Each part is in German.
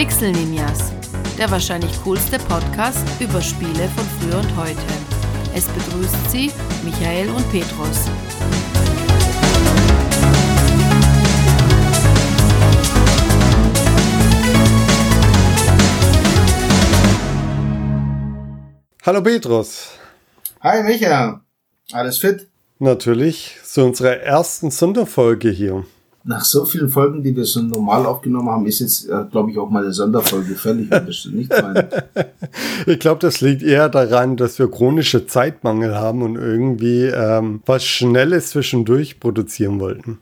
Pixel Ninjas, der wahrscheinlich coolste Podcast über Spiele von früher und heute. Es begrüßt Sie Michael und Petrus. Hallo Petrus. Hi Micha. Alles fit? Natürlich, zu unserer ersten Sonderfolge hier nach so vielen Folgen, die wir schon normal aufgenommen haben, ist jetzt, äh, glaube ich, auch mal eine Sonderfolge das nicht meine. ich glaube, das liegt eher daran, dass wir chronische Zeitmangel haben und irgendwie ähm, was Schnelles zwischendurch produzieren wollten.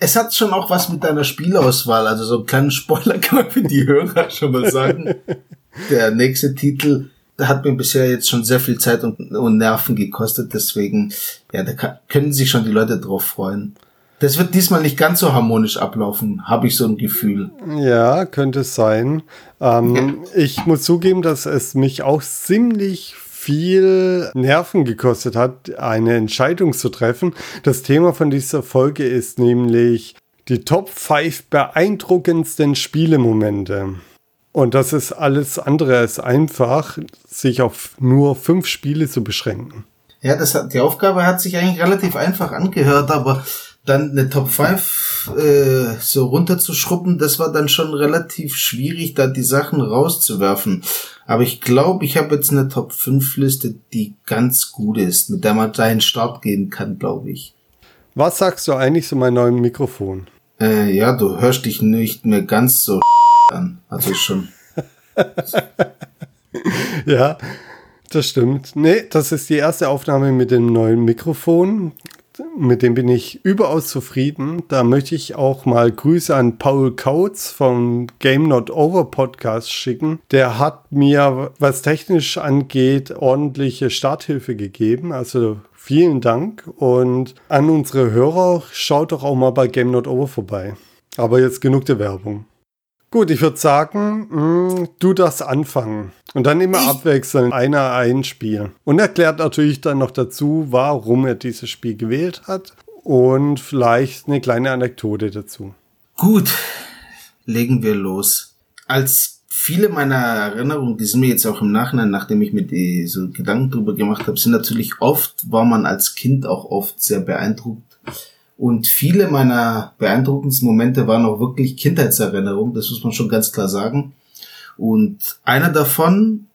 Es hat schon auch was mit deiner Spielauswahl, also so einen kleinen Spoiler kann man für die Hörer schon mal sagen. Der nächste Titel der hat mir bisher jetzt schon sehr viel Zeit und, und Nerven gekostet, deswegen, ja, da kann, können sich schon die Leute drauf freuen. Das wird diesmal nicht ganz so harmonisch ablaufen, habe ich so ein Gefühl. Ja, könnte es sein. Ähm, ja. Ich muss zugeben, dass es mich auch ziemlich viel Nerven gekostet hat, eine Entscheidung zu treffen. Das Thema von dieser Folge ist nämlich die Top 5 beeindruckendsten Spielemomente. Und das ist alles andere als einfach, sich auf nur fünf Spiele zu beschränken. Ja, das hat, die Aufgabe hat sich eigentlich relativ einfach angehört, aber dann eine Top 5 äh, so runterzuschrubben, das war dann schon relativ schwierig, da die Sachen rauszuwerfen. Aber ich glaube, ich habe jetzt eine Top 5 Liste, die ganz gut ist, mit der man in Start gehen kann, glaube ich. Was sagst du eigentlich zu meinem neuen Mikrofon? Äh, ja, du hörst dich nicht mehr ganz so an. Also schon. ja, das stimmt. Nee, das ist die erste Aufnahme mit dem neuen Mikrofon mit dem bin ich überaus zufrieden. Da möchte ich auch mal Grüße an Paul Kautz vom Game Not Over Podcast schicken. Der hat mir, was technisch angeht, ordentliche Starthilfe gegeben. Also vielen Dank und an unsere Hörer, schaut doch auch mal bei Game Not Over vorbei. Aber jetzt genug der Werbung. Gut, ich würde sagen, mh, mm, du das anfangen. Und dann immer ich abwechselnd einer ein Spiel. Und erklärt natürlich dann noch dazu, warum er dieses Spiel gewählt hat. Und vielleicht eine kleine Anekdote dazu. Gut, legen wir los. Als viele meiner Erinnerungen, die sind mir jetzt auch im Nachhinein, nachdem ich mir die so Gedanken drüber gemacht habe, sind natürlich oft, war man als Kind auch oft sehr beeindruckt und viele meiner beeindruckendsten Momente waren auch wirklich Kindheitserinnerungen, das muss man schon ganz klar sagen. Und einer davon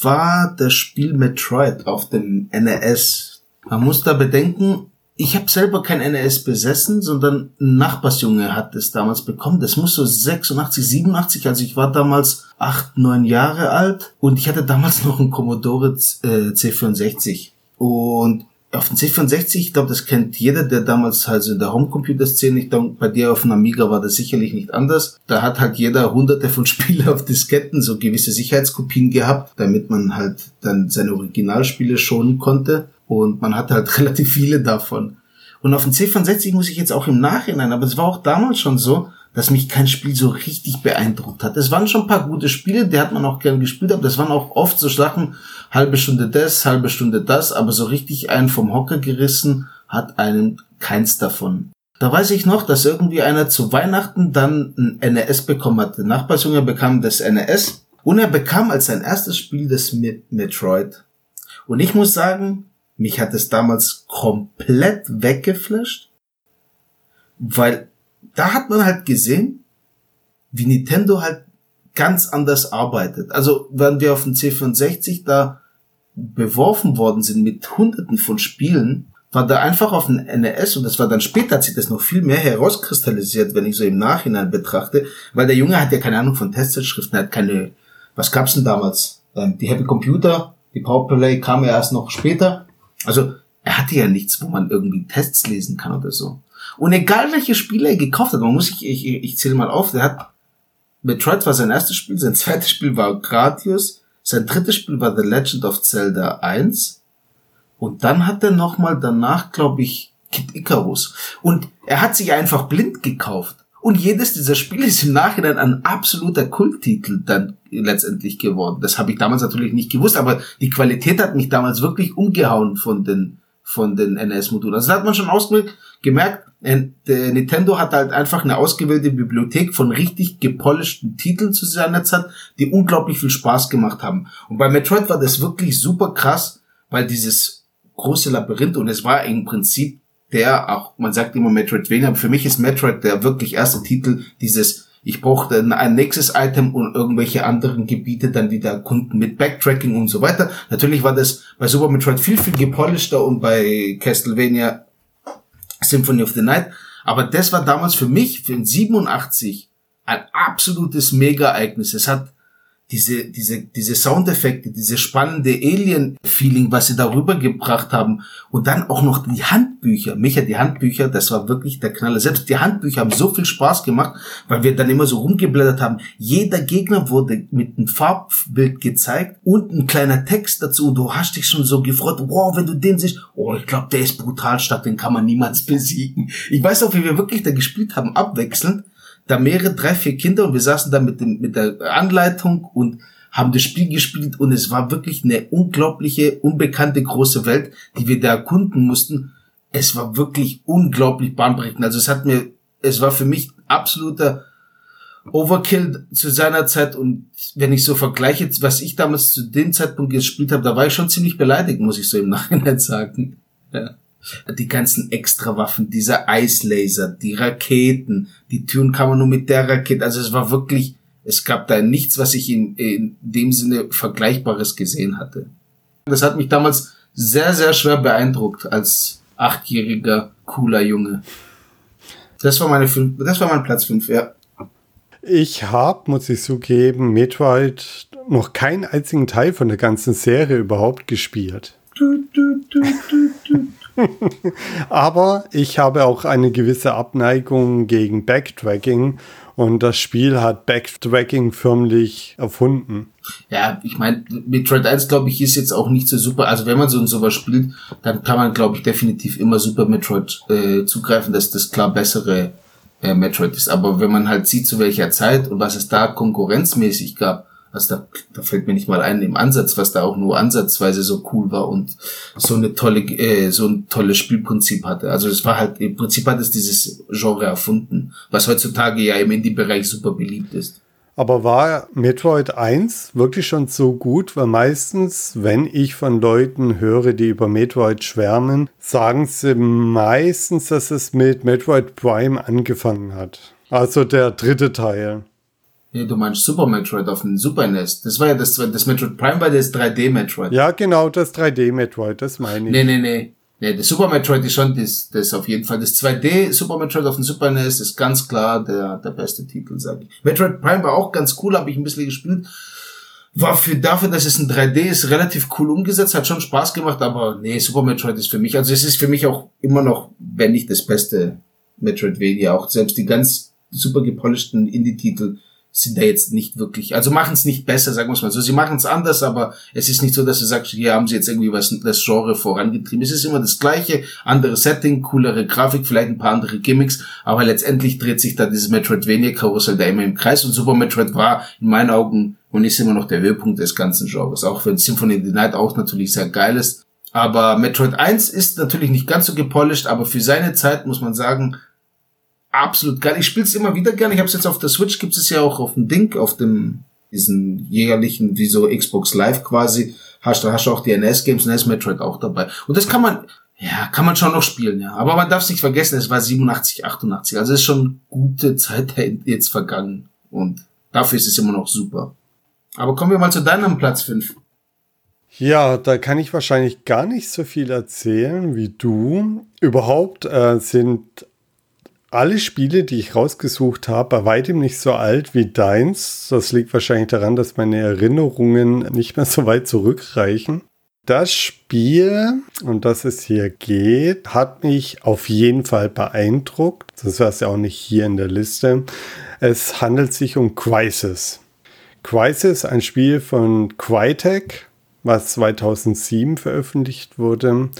war das Spiel Metroid auf dem NES. Man muss da bedenken, ich habe selber kein NES besessen, sondern ein Nachbarsjunge hat es damals bekommen. Das muss so 86, 87, also ich war damals acht, neun Jahre alt und ich hatte damals noch einen Commodore C64. Und auf dem C64, ich glaube, das kennt jeder, der damals halt so in der Homecomputer-Szene, ich glaube, bei dir auf dem Amiga war das sicherlich nicht anders. Da hat halt jeder hunderte von Spielen auf Disketten, so gewisse Sicherheitskopien gehabt, damit man halt dann seine Originalspiele schonen konnte. Und man hatte halt relativ viele davon. Und auf dem C64 muss ich jetzt auch im Nachhinein, aber es war auch damals schon so, dass mich kein Spiel so richtig beeindruckt hat. Es waren schon ein paar gute Spiele, die hat man auch gern gespielt, aber das waren auch oft so Sachen, halbe Stunde das, halbe Stunde das, aber so richtig einen vom Hocker gerissen hat einen keins davon. Da weiß ich noch, dass irgendwie einer zu Weihnachten dann ein NES bekommen hat. Der Nachbarsjunge bekam das NES und er bekam als sein erstes Spiel das Metroid. Und ich muss sagen, mich hat es damals komplett weggeflasht, weil da hat man halt gesehen, wie Nintendo halt ganz anders arbeitet. Also, wenn wir auf dem C64 da beworfen worden sind mit hunderten von Spielen, war da einfach auf dem NES und das war dann später hat sich das noch viel mehr herauskristallisiert, wenn ich so im Nachhinein betrachte, weil der Junge hat ja keine Ahnung von Testzeitschriften, hat keine, was gab's denn damals? Ähm, die Happy Computer, die Powerplay kam ja erst noch später. Also, er hatte ja nichts, wo man irgendwie Tests lesen kann oder so. Und egal welche Spiele er gekauft hat, man muss ich, ich, ich zähle mal auf, der hat Metroid war sein erstes Spiel, sein zweites Spiel war Gradius, sein drittes Spiel war The Legend of Zelda 1 und dann hat er nochmal danach, glaube ich, Kid Icarus. Und er hat sich einfach blind gekauft. Und jedes dieser Spiele ist im Nachhinein ein absoluter Kulttitel dann letztendlich geworden. Das habe ich damals natürlich nicht gewusst, aber die Qualität hat mich damals wirklich umgehauen von den, von den NS-Modulen. Also da hat man schon ausgemerkt, Nintendo hat halt einfach eine ausgewählte Bibliothek von richtig gepolischten Titeln zu seiner Zeit, die unglaublich viel Spaß gemacht haben. Und bei Metroid war das wirklich super krass, weil dieses große Labyrinth und es war im Prinzip der auch, man sagt immer Metroidvania, aber für mich ist Metroid der wirklich erste Titel dieses ich brauchte ein nächstes Item und irgendwelche anderen Gebiete dann wieder erkunden mit Backtracking und so weiter. Natürlich war das bei Super Metroid viel, viel gepolischter und bei Castlevania Symphony of the Night. Aber das war damals für mich, für den 87, ein absolutes Mega-Ereignis. Es hat diese, diese, diese Soundeffekte, diese spannende Alien-Feeling, was sie darüber gebracht haben. Und dann auch noch die Handbücher. Micha, die Handbücher, das war wirklich der Knaller. Selbst die Handbücher haben so viel Spaß gemacht, weil wir dann immer so rumgeblättert haben. Jeder Gegner wurde mit einem Farbbild gezeigt und ein kleiner Text dazu. Und du hast dich schon so gefreut, wow, wenn du den siehst, oh, ich glaube, der ist brutal stark, den kann man niemals besiegen. Ich weiß auch, wie wir wirklich da gespielt haben, abwechselnd da mehrere, drei, vier Kinder und wir saßen da mit, dem, mit der Anleitung und haben das Spiel gespielt und es war wirklich eine unglaubliche, unbekannte große Welt, die wir da erkunden mussten. Es war wirklich unglaublich bahnbrechend. Also es hat mir, es war für mich absoluter Overkill zu seiner Zeit und wenn ich so vergleiche, was ich damals zu dem Zeitpunkt gespielt habe, da war ich schon ziemlich beleidigt, muss ich so im Nachhinein sagen. Ja die ganzen Extrawaffen, dieser Eislaser, die Raketen, die Türen kann man nur mit der Rakete, also es war wirklich, es gab da nichts, was ich in, in dem Sinne Vergleichbares gesehen hatte. Das hat mich damals sehr, sehr schwer beeindruckt als achtjähriger, cooler Junge. Das war meine fünf, das war mein Platz fünf, ja. Ich habe, muss ich zugeben, Metroid noch keinen einzigen Teil von der ganzen Serie überhaupt gespielt. Du, du, du, Aber ich habe auch eine gewisse Abneigung gegen Backtracking und das Spiel hat Backtracking förmlich erfunden. Ja, ich meine, Metroid 1, glaube ich, ist jetzt auch nicht so super. Also wenn man so und sowas spielt, dann kann man, glaube ich, definitiv immer Super Metroid äh, zugreifen, dass das klar bessere äh, Metroid ist. Aber wenn man halt sieht, zu welcher Zeit und was es da konkurrenzmäßig gab, also da, da fällt mir nicht mal ein im Ansatz, was da auch nur ansatzweise so cool war und so eine tolle, äh, so ein tolles Spielprinzip hatte. Also es war halt, im Prinzip hat es dieses Genre erfunden, was heutzutage ja im Indie-Bereich super beliebt ist. Aber war Metroid 1 wirklich schon so gut? Weil meistens, wenn ich von Leuten höre, die über Metroid schwärmen, sagen sie meistens, dass es mit Metroid Prime angefangen hat. Also der dritte Teil. Nee, du meinst Super Metroid auf dem Super NES. Das war ja das, das Metroid Prime war das 3D Metroid. Ja, genau, das 3D Metroid, das meine ich. Nee, nee, nee. Nee, das Super Metroid ist schon das, das auf jeden Fall. Das 2D Super Metroid auf dem Super NES ist ganz klar der, der beste Titel, sag ich. Metroid Prime war auch ganz cool, habe ich ein bisschen gespielt. War für dafür, dass es ein 3D ist, relativ cool umgesetzt, hat schon Spaß gemacht, aber nee, Super Metroid ist für mich, also es ist für mich auch immer noch, wenn nicht das beste Metroidvania, auch selbst die ganz super gepolischten Indie-Titel sind da jetzt nicht wirklich, also machen es nicht besser, sagen wir mal so. Sie machen es anders, aber es ist nicht so, dass du sagst, hier haben sie jetzt irgendwie was das Genre vorangetrieben. Es ist immer das gleiche, andere Setting, coolere Grafik, vielleicht ein paar andere Gimmicks, aber letztendlich dreht sich da dieses Metroidvania-Karussell da immer im Kreis und Super Metroid war in meinen Augen und ist immer noch der Höhepunkt des ganzen Genres, auch wenn Symphony of the Night auch natürlich sehr geil ist. Aber Metroid 1 ist natürlich nicht ganz so gepolished, aber für seine Zeit muss man sagen, absolut geil. Ich spiele es immer wieder gerne. Ich habe es jetzt auf der Switch, gibt es ja auch auf dem Ding, auf dem diesen jährlichen, wie so Xbox Live quasi. Hast du hast du auch die NS-Games, NS Metroid auch dabei. Und das kann man, ja, kann man schon noch spielen, ja. Aber man darf es nicht vergessen, es war 87, 88. Also es ist schon gute Zeit jetzt vergangen. Und dafür ist es immer noch super. Aber kommen wir mal zu deinem Platz 5. Ja, da kann ich wahrscheinlich gar nicht so viel erzählen wie du. Überhaupt äh, sind alle Spiele, die ich rausgesucht habe, bei weitem nicht so alt wie deins. Das liegt wahrscheinlich daran, dass meine Erinnerungen nicht mehr so weit zurückreichen. Das Spiel, um das es hier geht, hat mich auf jeden Fall beeindruckt. Das war es ja auch nicht hier in der Liste. Es handelt sich um Crisis. Crisis, ein Spiel von Crytek, was 2007 veröffentlicht wurde.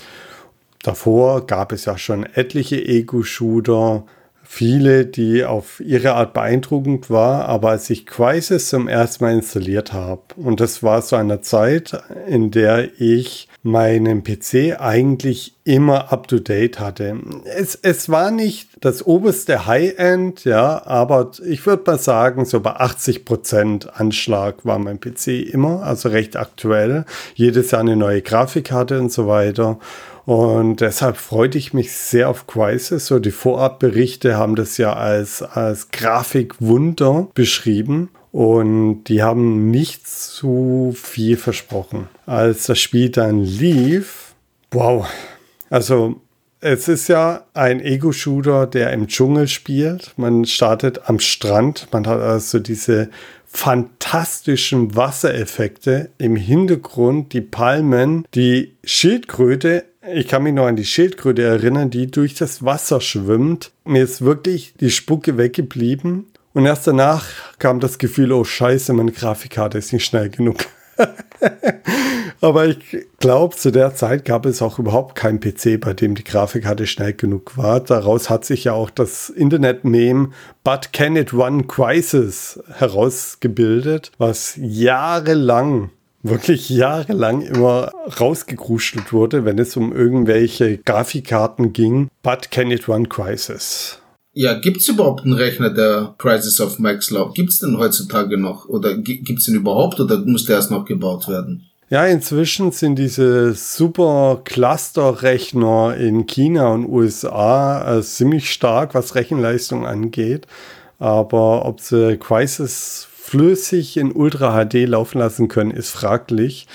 Davor gab es ja schon etliche Ego-Shooter, viele, die auf ihre Art beeindruckend war, aber als ich Crisis zum ersten Mal installiert habe, und das war zu einer Zeit, in der ich meinen PC eigentlich immer up to date hatte. Es, es war nicht das oberste High-End, ja, aber ich würde mal sagen, so bei 80 Prozent Anschlag war mein PC immer, also recht aktuell. Jedes Jahr eine neue Grafikkarte und so weiter. Und deshalb freute ich mich sehr auf Crisis. So die Vorabberichte haben das ja als, als Grafikwunder beschrieben. Und die haben nicht zu viel versprochen. Als das Spiel dann lief, wow. Also es ist ja ein Ego-Shooter, der im Dschungel spielt. Man startet am Strand. Man hat also diese fantastischen Wassereffekte im Hintergrund, die Palmen, die Schildkröte. Ich kann mich noch an die Schildkröte erinnern, die durch das Wasser schwimmt. Mir ist wirklich die Spucke weggeblieben. Und erst danach kam das Gefühl, oh scheiße, meine Grafikkarte ist nicht schnell genug. Aber ich glaube, zu der Zeit gab es auch überhaupt keinen PC, bei dem die Grafikkarte schnell genug war. Daraus hat sich ja auch das Internet-Meme But Can It Run Crisis herausgebildet, was jahrelang wirklich jahrelang immer rausgekruschelt wurde, wenn es um irgendwelche Grafikkarten ging. But can it run Crisis? Ja, gibt's überhaupt einen Rechner, der Crisis of Max läuft? Gibt's den heutzutage noch? Oder gibt's den überhaupt oder muss der erst noch gebaut werden? Ja, inzwischen sind diese super Cluster-Rechner in China und USA äh, ziemlich stark, was Rechenleistung angeht. Aber ob sie Crisis flüssig in Ultra HD laufen lassen können, ist fraglich.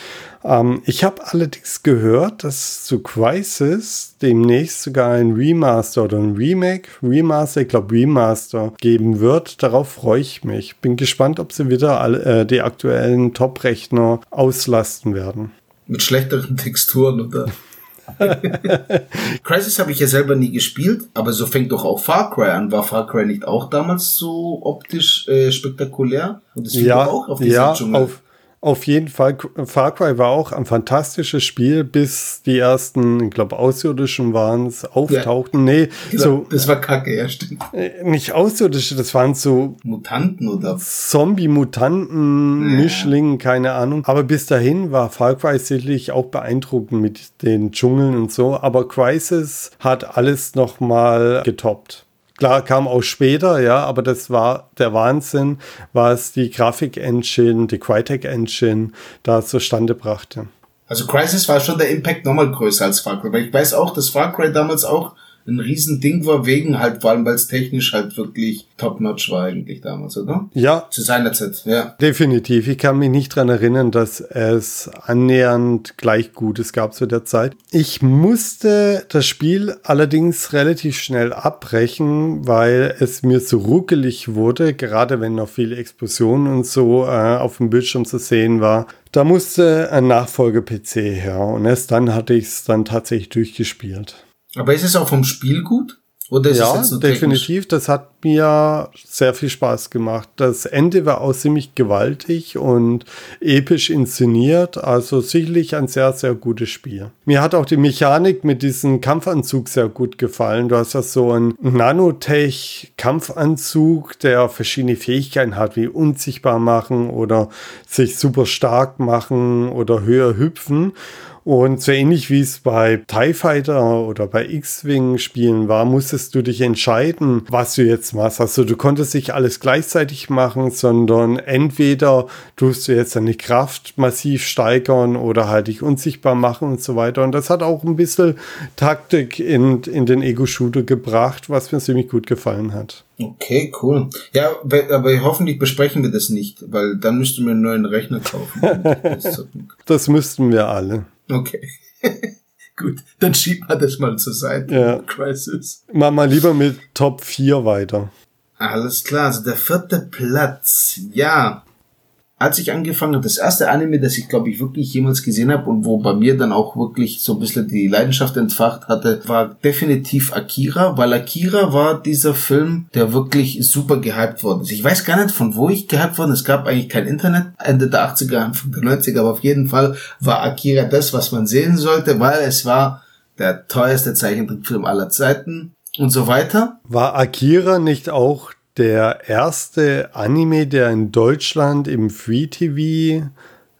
Ähm, ich habe allerdings gehört, dass zu Crisis demnächst sogar ein Remaster oder ein Remake, Remaster, ich glaube Remaster geben wird. Darauf freue ich mich. Bin gespannt, ob sie wieder alle, äh, die aktuellen Top-Rechner auslasten werden. Mit schlechteren Texturen oder? Crisis habe ich ja selber nie gespielt, aber so fängt doch auch Far Cry an. War Far Cry nicht auch damals so optisch äh, spektakulär? Und das ja, auch auf ja, Dschungel. Auf, auf jeden Fall, Far Cry war auch ein fantastisches Spiel, bis die ersten, ich glaube, Außerirdischen waren es, auftauchten. Ja, nee, genau, so. Das war kacke, ja, stimmt. Äh, nicht Außerirdische, das waren so. Mutanten oder? Zombie-Mutanten, ja. Mischlingen, keine Ahnung. Aber bis dahin war Far Cry sicherlich auch beeindruckend mit den Dschungeln und so. Aber Crisis hat alles nochmal getoppt. Klar, kam auch später, ja, aber das war der Wahnsinn, was die Grafik-Engine, die Crytek-Engine da zustande brachte. Also Crisis war schon der Impact nochmal größer als Far Cry, weil ich weiß auch, dass Far Cry damals auch ein Riesending war, wegen halt, vor allem weil es technisch halt wirklich top-notch war eigentlich damals, oder? Ja. Zu seiner Zeit, ja. Definitiv. Ich kann mich nicht dran erinnern, dass es annähernd gleich Gutes gab zu der Zeit. Ich musste das Spiel allerdings relativ schnell abbrechen, weil es mir so ruckelig wurde, gerade wenn noch viele Explosionen und so äh, auf dem Bildschirm zu sehen war. Da musste ein Nachfolge-PC her und erst dann hatte ich es dann tatsächlich durchgespielt. Aber ist es auch vom Spiel gut? Oder ist ja, es jetzt definitiv. Das hat mir sehr viel Spaß gemacht. Das Ende war auch ziemlich gewaltig und episch inszeniert. Also sicherlich ein sehr, sehr gutes Spiel. Mir hat auch die Mechanik mit diesem Kampfanzug sehr gut gefallen. Du hast ja so einen Nanotech-Kampfanzug, der verschiedene Fähigkeiten hat, wie unsichtbar machen oder sich super stark machen oder höher hüpfen. Und so ähnlich wie es bei TIE Fighter oder bei X-Wing Spielen war, musstest du dich entscheiden, was du jetzt machst. Also du konntest nicht alles gleichzeitig machen, sondern entweder tust du jetzt deine Kraft massiv steigern oder halt dich unsichtbar machen und so weiter. Und das hat auch ein bisschen Taktik in, in den Ego-Shooter gebracht, was mir ziemlich gut gefallen hat. Okay, cool. Ja, aber hoffentlich besprechen wir das nicht, weil dann müssten wir einen neuen Rechner kaufen. das müssten wir alle. Okay. Gut, dann schiebt man das mal zur Seite. Ja. Crisis. Machen wir lieber mit Top 4 weiter. Alles klar, also der vierte Platz. Ja, als ich angefangen habe, das erste Anime, das ich glaube ich wirklich jemals gesehen habe und wo bei mir dann auch wirklich so ein bisschen die Leidenschaft entfacht hatte, war definitiv Akira, weil Akira war dieser Film, der wirklich super gehypt worden ist. Ich weiß gar nicht, von wo ich gehypt worden Es gab eigentlich kein Internet, Ende der 80er, Anfang der 90er, aber auf jeden Fall war Akira das, was man sehen sollte, weil es war der teuerste Zeichentrickfilm aller Zeiten und so weiter. War Akira nicht auch der erste Anime, der in Deutschland im Free TV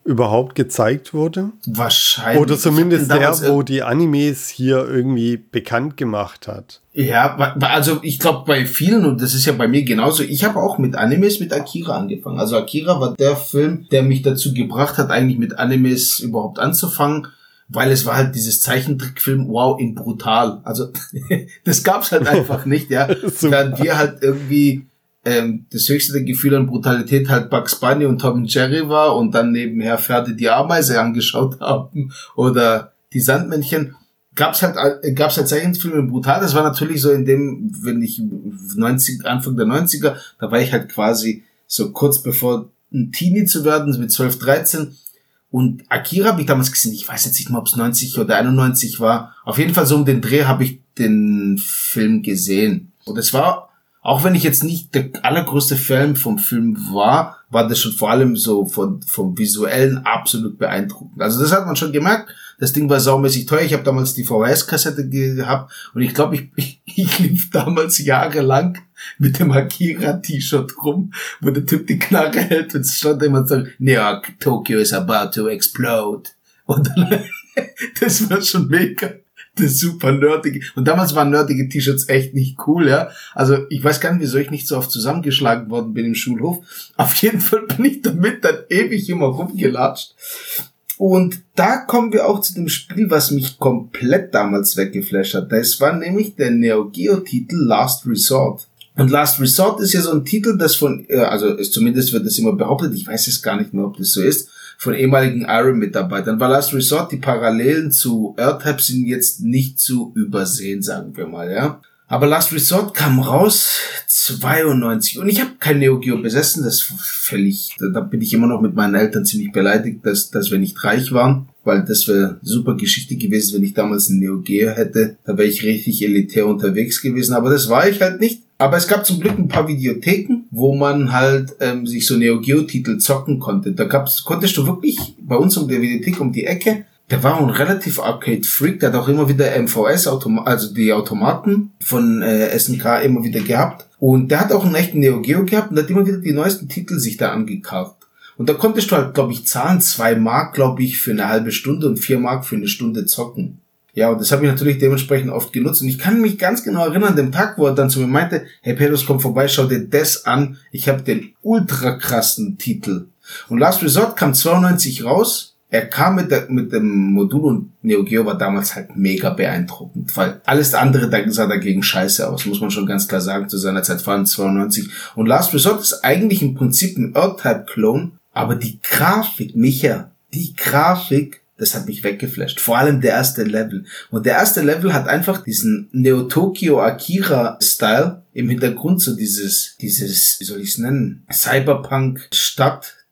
überhaupt gezeigt wurde. Wahrscheinlich. Oder zumindest der, wo die Animes hier irgendwie bekannt gemacht hat. Ja, also ich glaube bei vielen, und das ist ja bei mir genauso, ich habe auch mit Animes mit Akira angefangen. Also Akira war der Film, der mich dazu gebracht hat, eigentlich mit Animes überhaupt anzufangen weil es war halt dieses Zeichentrickfilm, wow, in brutal. Also das gab's halt einfach nicht, ja. Während wir halt irgendwie ähm, das höchste Gefühl an Brutalität halt Bugs Bunny und Tom und Jerry war und dann nebenher Pferde die Ameise angeschaut haben oder die Sandmännchen, gab's halt äh, gab's halt Zeichentrickfilme brutal. Das war natürlich so in dem, wenn ich 90 Anfang der 90er, da war ich halt quasi so kurz bevor ein Teenie zu werden, mit 12, 13 und Akira habe ich damals gesehen, ich weiß jetzt nicht mal, ob es 90 oder 91 war. Auf jeden Fall so um den Dreh habe ich den Film gesehen. Und es war, auch wenn ich jetzt nicht der allergrößte Fan vom Film war, war das schon vor allem so von, vom visuellen absolut beeindruckend. Also das hat man schon gemerkt. Das Ding war saumäßig teuer. Ich habe damals die VHS-Kassette gehabt und ich glaube, ich, ich lief damals jahrelang mit dem Akira-T-Shirt rum, wo der Typ die Knarre hält und es stand immer so, New York, Tokyo is about to explode. Und dann, das war schon mega. Das super nerdige. Und damals waren nerdige T-Shirts echt nicht cool, ja. Also ich weiß gar nicht, wieso ich nicht so oft zusammengeschlagen worden bin im Schulhof. Auf jeden Fall bin ich damit dann ewig immer rumgelatscht. Und da kommen wir auch zu dem Spiel, was mich komplett damals weggeflasht hat. Das war nämlich der Neo Geo Titel Last Resort. Und Last Resort ist ja so ein Titel, das von, äh, also zumindest wird das immer behauptet, ich weiß es gar nicht mehr, ob das so ist, von ehemaligen Iron-Mitarbeitern. Weil Last Resort, die Parallelen zu Earthap sind jetzt nicht zu übersehen, sagen wir mal, ja. Aber Last Resort kam raus 92 und ich habe kein Neo Geo besessen, das völlig, da bin ich immer noch mit meinen Eltern ziemlich beleidigt, dass, dass wir nicht reich waren, weil das wäre super Geschichte gewesen, wenn ich damals ein Neo Geo hätte, da wäre ich richtig elitär unterwegs gewesen, aber das war ich halt nicht. Aber es gab zum Glück ein paar Videotheken, wo man halt ähm, sich so Neo Geo Titel zocken konnte. Da gab's, konntest du wirklich bei uns um der Videothek um die Ecke der war ein relativ Arcade-Freak, der hat auch immer wieder MVS, also die Automaten von äh, SNK immer wieder gehabt. Und der hat auch einen echten Neo Geo gehabt und hat immer wieder die neuesten Titel sich da angekarrt. Und da konntest du halt, glaube ich, zahlen, zwei Mark, glaube ich, für eine halbe Stunde und vier Mark für eine Stunde zocken. Ja, und das habe ich natürlich dementsprechend oft genutzt. Und ich kann mich ganz genau erinnern, dem Tag, wo er dann zu mir meinte, hey Pedros, komm vorbei, schau dir das an. Ich habe den ultra krassen Titel. Und Last Resort kam 92 raus er kam mit, der, mit dem Modul und Neo Geo war damals halt mega beeindruckend, weil alles andere sah dagegen scheiße aus, muss man schon ganz klar sagen, zu seiner Zeit, allem 92. Und Last Resort ist eigentlich im Prinzip ein Earth-Type-Clone, aber die Grafik, Micha, die Grafik, das hat mich weggeflasht. Vor allem der erste Level. Und der erste Level hat einfach diesen Neo Tokyo Akira Style im Hintergrund, so dieses, dieses, wie soll ich es nennen? Cyberpunk Stadt,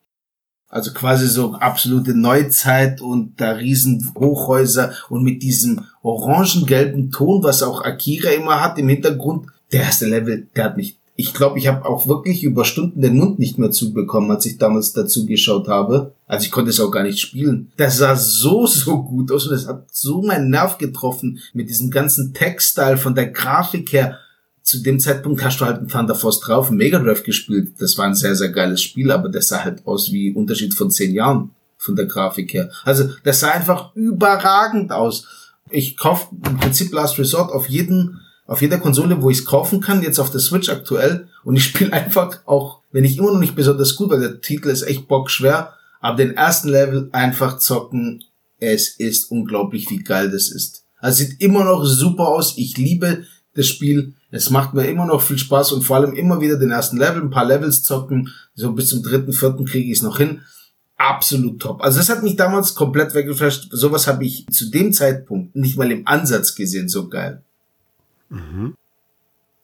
also quasi so absolute Neuzeit und da riesen Hochhäuser und mit diesem orangen-gelben Ton, was auch Akira immer hat im Hintergrund. Der erste Level, der hat mich, ich glaube, ich habe auch wirklich über Stunden den Mund nicht mehr zubekommen, als ich damals dazu geschaut habe. Also ich konnte es auch gar nicht spielen. Das sah so, so gut aus und es hat so meinen Nerv getroffen mit diesem ganzen Textstyle von der Grafik her zu dem Zeitpunkt hast du halt ein Thunder Force drauf, Mega Drive gespielt. Das war ein sehr, sehr geiles Spiel, aber das sah halt aus wie Unterschied von zehn Jahren von der Grafik her. Also das sah einfach überragend aus. Ich kaufe im Prinzip Last Resort auf jeden, auf jeder Konsole, wo ich es kaufen kann, jetzt auf der Switch aktuell. Und ich spiele einfach auch, wenn ich immer noch nicht besonders gut, weil der Titel ist echt bockschwer, aber den ersten Level einfach zocken. Es ist unglaublich, wie geil das ist. Also sieht immer noch super aus. Ich liebe das Spiel. Es macht mir immer noch viel Spaß und vor allem immer wieder den ersten Level, ein paar Levels zocken. So bis zum dritten, vierten kriege ich es noch hin. Absolut top. Also das hat mich damals komplett weggeflasht. Sowas habe ich zu dem Zeitpunkt nicht mal im Ansatz gesehen. So geil. Mhm.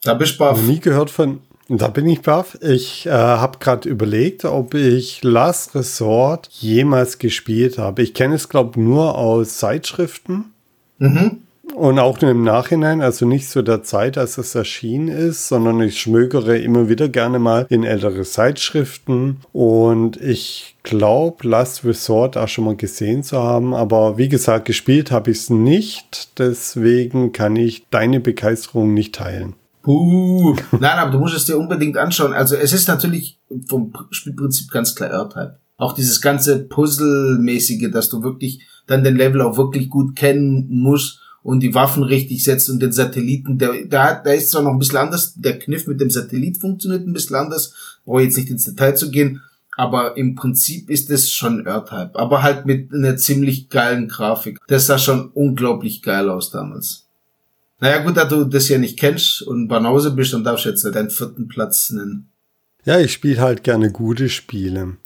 Da bist du baff. Nie gehört von. Da bin ich baff. Ich äh, habe gerade überlegt, ob ich Last Resort jemals gespielt habe. Ich kenne es, glaube nur aus Zeitschriften. Mhm. Und auch im Nachhinein, also nicht zu der Zeit, als es erschienen ist, sondern ich schmögere immer wieder gerne mal in ältere Zeitschriften. Und ich glaube, Last Resort auch schon mal gesehen zu haben. Aber wie gesagt, gespielt habe ich es nicht. Deswegen kann ich deine Begeisterung nicht teilen. Puh. Nein, aber du musst es dir unbedingt anschauen. Also es ist natürlich vom Spielprinzip ganz klar Earth-Type. Auch dieses ganze Puzzle-mäßige, dass du wirklich dann den Level auch wirklich gut kennen musst und die Waffen richtig setzt und den Satelliten, der, da, da ist zwar noch ein bisschen anders, der Kniff mit dem Satellit funktioniert ein bisschen anders, brauche jetzt nicht ins Detail zu gehen, aber im Prinzip ist es schon Earth-Type, aber halt mit einer ziemlich geilen Grafik. Das sah schon unglaublich geil aus damals. Naja gut, da du das ja nicht kennst und Banause bist, dann darfst du jetzt deinen vierten Platz nennen. Ja, ich spiele halt gerne gute Spiele.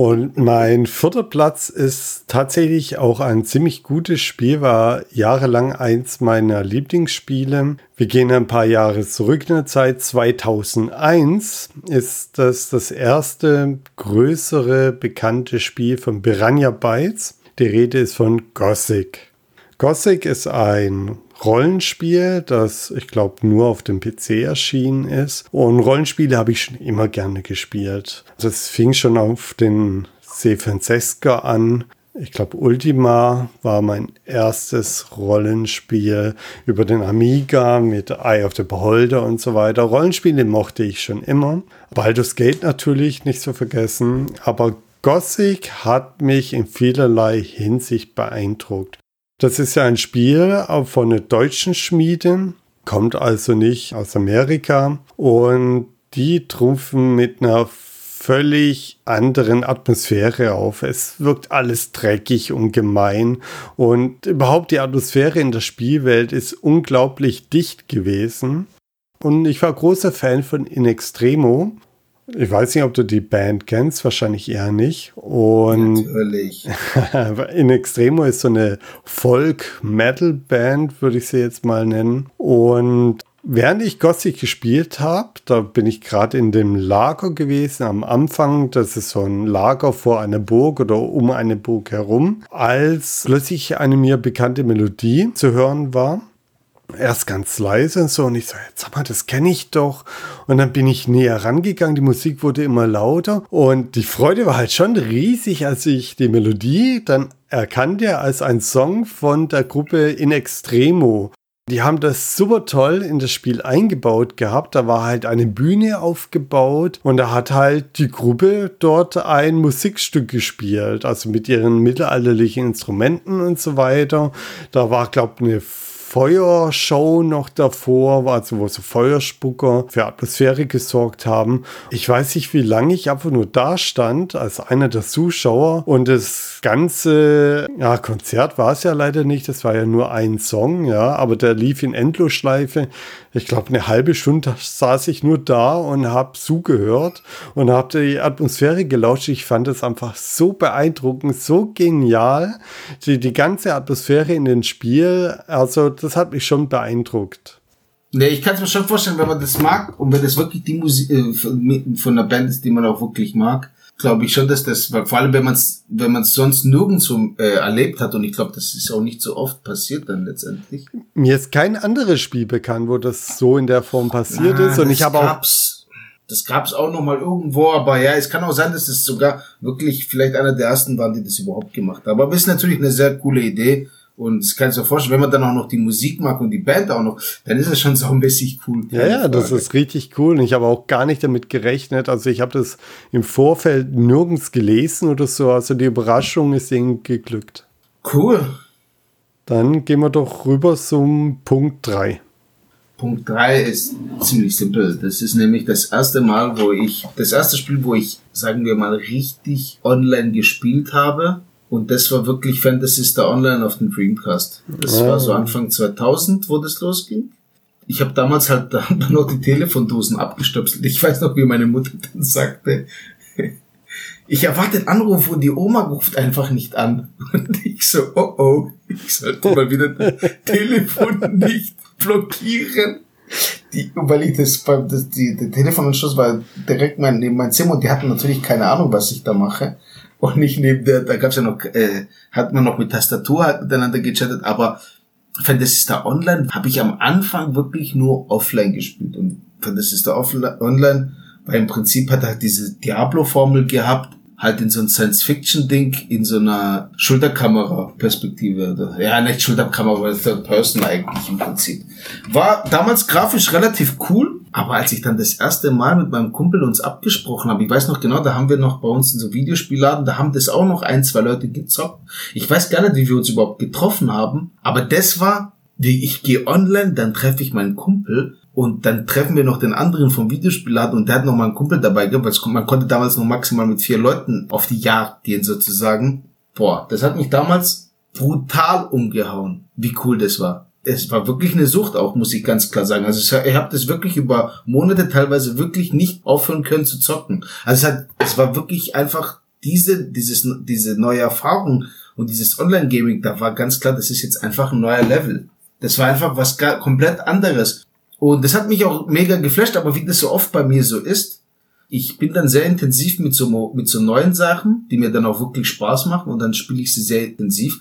Und mein vierter Platz ist tatsächlich auch ein ziemlich gutes Spiel, war jahrelang eins meiner Lieblingsspiele. Wir gehen ein paar Jahre zurück in der Zeit. 2001 ist das das erste größere bekannte Spiel von Piranha Bytes. Die Rede ist von Gothic. Gothic ist ein Rollenspiel, das ich glaube nur auf dem PC erschienen ist. Und Rollenspiele habe ich schon immer gerne gespielt. Also es fing schon auf den C. Francesca an. Ich glaube, Ultima war mein erstes Rollenspiel über den Amiga mit Eye of the Beholder und so weiter. Rollenspiele mochte ich schon immer. Baldur's Gate natürlich nicht zu vergessen. Aber Gothic hat mich in vielerlei Hinsicht beeindruckt. Das ist ja ein Spiel von einer deutschen Schmiede, kommt also nicht aus Amerika und die trumpfen mit einer völlig anderen Atmosphäre auf. Es wirkt alles dreckig und gemein und überhaupt die Atmosphäre in der Spielwelt ist unglaublich dicht gewesen. Und ich war großer Fan von In Extremo ich weiß nicht, ob du die Band kennst, wahrscheinlich eher nicht. Und Natürlich. In Extremo ist so eine Folk-Metal-Band, würde ich sie jetzt mal nennen. Und während ich Gothic gespielt habe, da bin ich gerade in dem Lager gewesen am Anfang. Das ist so ein Lager vor einer Burg oder um eine Burg herum, als plötzlich eine mir bekannte Melodie zu hören war erst ganz leise und so und ich so, sag mal, das kenne ich doch. Und dann bin ich näher rangegangen, die Musik wurde immer lauter und die Freude war halt schon riesig, als ich die Melodie dann erkannte als ein Song von der Gruppe In Extremo. Die haben das super toll in das Spiel eingebaut gehabt. Da war halt eine Bühne aufgebaut und da hat halt die Gruppe dort ein Musikstück gespielt, also mit ihren mittelalterlichen Instrumenten und so weiter. Da war, glaube ich, eine Feuershow noch davor, also wo so Feuerspucker für Atmosphäre gesorgt haben. Ich weiß nicht, wie lange ich einfach nur da stand als einer der Zuschauer und das ganze ja, Konzert war es ja leider nicht, das war ja nur ein Song, ja, aber der lief in Endlosschleife ich glaube, eine halbe Stunde saß ich nur da und habe zugehört und habe die Atmosphäre gelauscht. Ich fand es einfach so beeindruckend, so genial. Die, die ganze Atmosphäre in dem Spiel, also das hat mich schon beeindruckt. Nee, ich kann es mir schon vorstellen, wenn man das mag und wenn das wirklich die Musik äh, von, von einer Band ist, die man auch wirklich mag, glaube ich schon, dass das, vor allem wenn man es wenn man es sonst nirgendwo äh, erlebt hat und ich glaube, das ist auch nicht so oft passiert dann letztendlich. Mir ist kein anderes Spiel bekannt, wo das so in der Form passiert ah, ist und ich habe auch das gab's auch noch mal irgendwo, aber ja, es kann auch sein, dass es sogar wirklich vielleicht einer der ersten waren, die das überhaupt gemacht haben. Aber es ist natürlich eine sehr coole Idee und das kannst du dir vorstellen, wenn man dann auch noch die Musik mag und die Band auch noch, dann ist es schon so ein bisschen cool. Ja, ja, das ist richtig cool. Und ich habe auch gar nicht damit gerechnet. Also ich habe das im Vorfeld nirgends gelesen oder so. Also die Überraschung ist ihnen geglückt. Cool. Dann gehen wir doch rüber zum Punkt 3. Punkt 3 ist ziemlich simpel. Das ist nämlich das erste Mal, wo ich, das erste Spiel, wo ich, sagen wir mal, richtig online gespielt habe und das war wirklich Fantasy Star Online auf dem Dreamcast. Das oh. war so Anfang 2000, wo das losging. Ich habe damals halt da noch die Telefondosen abgestöpselt. Ich weiß noch, wie meine Mutter dann sagte, ich erwarte einen Anruf und die Oma ruft einfach nicht an. Und ich so, oh oh, ich sollte mal wieder das Telefon nicht blockieren. Die, weil ich das, das die, der Telefonanschluss war direkt mein, neben mein Zimmer und die hatten natürlich keine Ahnung, was ich da mache und nicht neben der, da gab's ja noch, äh, hat man noch mit Tastatur miteinander gechattet, aber Fantasy Star Online habe ich am Anfang wirklich nur offline gespielt und Fantasy Star Online, weil im Prinzip hat er halt diese Diablo-Formel gehabt, halt in so ein Science-Fiction-Ding, in so einer Schulterkamera-Perspektive. Ja, nicht Schulterkamera, Third Person eigentlich im Prinzip. War damals grafisch relativ cool, Aber als ich dann das erste Mal mit meinem Kumpel uns abgesprochen habe, ich weiß noch genau, da haben wir noch bei uns in so Videospielladen, da haben das auch noch ein, zwei Leute gezockt. Ich weiß gar nicht, wie wir uns überhaupt getroffen haben, aber das war, wie ich gehe online, dann treffe ich meinen Kumpel und dann treffen wir noch den anderen vom Videospielladen und der hat noch mal einen Kumpel dabei gehabt, weil man konnte damals noch maximal mit vier Leuten auf die Jagd gehen sozusagen. Boah, das hat mich damals brutal umgehauen, wie cool das war. Es war wirklich eine Sucht auch, muss ich ganz klar sagen. Also ich habe das wirklich über Monate teilweise wirklich nicht aufhören können zu zocken. Also es, hat, es war wirklich einfach diese, dieses, diese neue Erfahrung und dieses Online-Gaming, da war ganz klar, das ist jetzt einfach ein neuer Level. Das war einfach was komplett anderes. Und das hat mich auch mega geflasht, aber wie das so oft bei mir so ist, ich bin dann sehr intensiv mit so, mit so neuen Sachen, die mir dann auch wirklich Spaß machen und dann spiele ich sie sehr intensiv.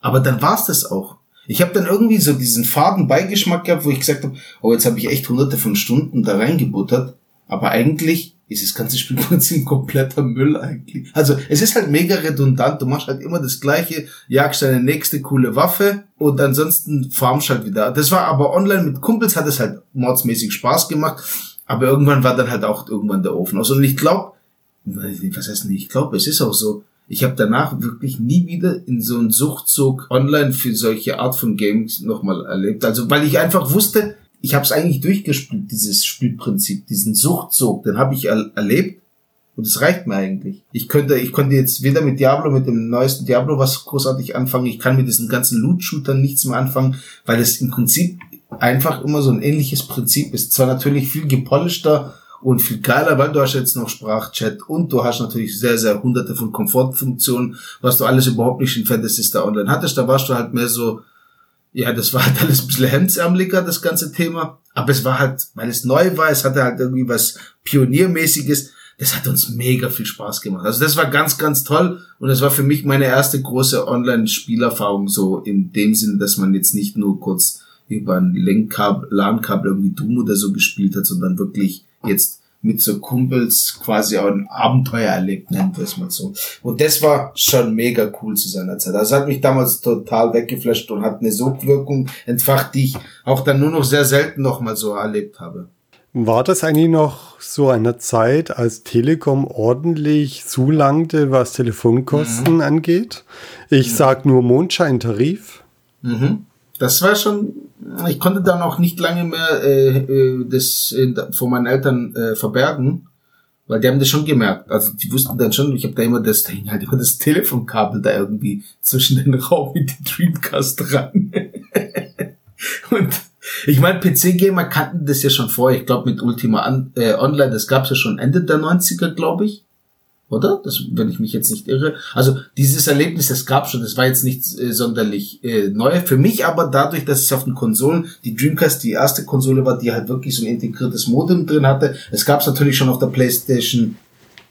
Aber dann war's das auch. Ich habe dann irgendwie so diesen faden Beigeschmack gehabt, wo ich gesagt habe, oh, jetzt habe ich echt hunderte von Stunden da reingebuttert. Aber eigentlich ist das ganze Spielprinzip kompletter Müll eigentlich. Also es ist halt mega redundant. Du machst halt immer das gleiche, jagst deine nächste coole Waffe und ansonsten farmst halt wieder. Das war aber online mit Kumpels hat es halt mordsmäßig Spaß gemacht. Aber irgendwann war dann halt auch irgendwann der Ofen aus. Und ich glaube, was heißt nicht, ich glaube, es ist auch so, ich habe danach wirklich nie wieder in so einen Suchtzug online für solche Art von Games nochmal erlebt. Also weil ich einfach wusste, ich habe es eigentlich durchgespielt, dieses Spielprinzip, diesen Suchtzug, den habe ich er erlebt und es reicht mir eigentlich. Ich könnte, ich konnte jetzt weder mit Diablo, mit dem neuesten Diablo was großartig anfangen. Ich kann mit diesen ganzen Loot-Shootern nichts mehr anfangen, weil es im Prinzip einfach immer so ein ähnliches Prinzip ist. Zwar natürlich viel gepolischter und viel geiler, weil du hast jetzt noch Sprachchat und du hast natürlich sehr, sehr hunderte von Komfortfunktionen, was du alles überhaupt nicht in Fantasy Star Online hattest. Da warst du halt mehr so, ja, das war halt alles ein bisschen hemdsärmeliger, das ganze Thema. Aber es war halt, weil es neu war, es hatte halt irgendwie was Pioniermäßiges. Das hat uns mega viel Spaß gemacht. Also das war ganz, ganz toll. Und das war für mich meine erste große Online-Spielerfahrung so in dem Sinne, dass man jetzt nicht nur kurz über ein Lenkkabel, LAN-Kabel irgendwie Doom oder so gespielt hat, sondern wirklich jetzt mit so Kumpels quasi auch ein Abenteuer erlebt, nennen wir es mal so. Und das war schon mega cool zu seiner Zeit. Das hat mich damals total weggeflasht und hat eine Sogwirkung entfacht, die ich auch dann nur noch sehr selten noch mal so erlebt habe. War das eigentlich noch so eine Zeit, als Telekom ordentlich zulangte, was Telefonkosten mhm. angeht? Ich mhm. sag nur Mondscheintarif. Mhm. Das war schon ich konnte dann auch nicht lange mehr äh, äh das äh, von meinen Eltern äh, verbergen, weil die haben das schon gemerkt. Also die wussten dann schon, ich habe da immer das, da hing halt immer das Telefonkabel da irgendwie zwischen den Raum und die Dreamcast dran. und ich meine, PC-Gamer kannten das ja schon vorher. Ich glaube mit Ultima An äh, Online, das gab's ja schon Ende der 90er, glaube ich oder? Das, wenn ich mich jetzt nicht irre. Also dieses Erlebnis, das gab schon, das war jetzt nicht äh, sonderlich äh, neu. Für mich aber dadurch, dass es auf den Konsolen, die Dreamcast die erste Konsole war, die halt wirklich so ein integriertes Modem drin hatte. Es gab es natürlich schon auf der Playstation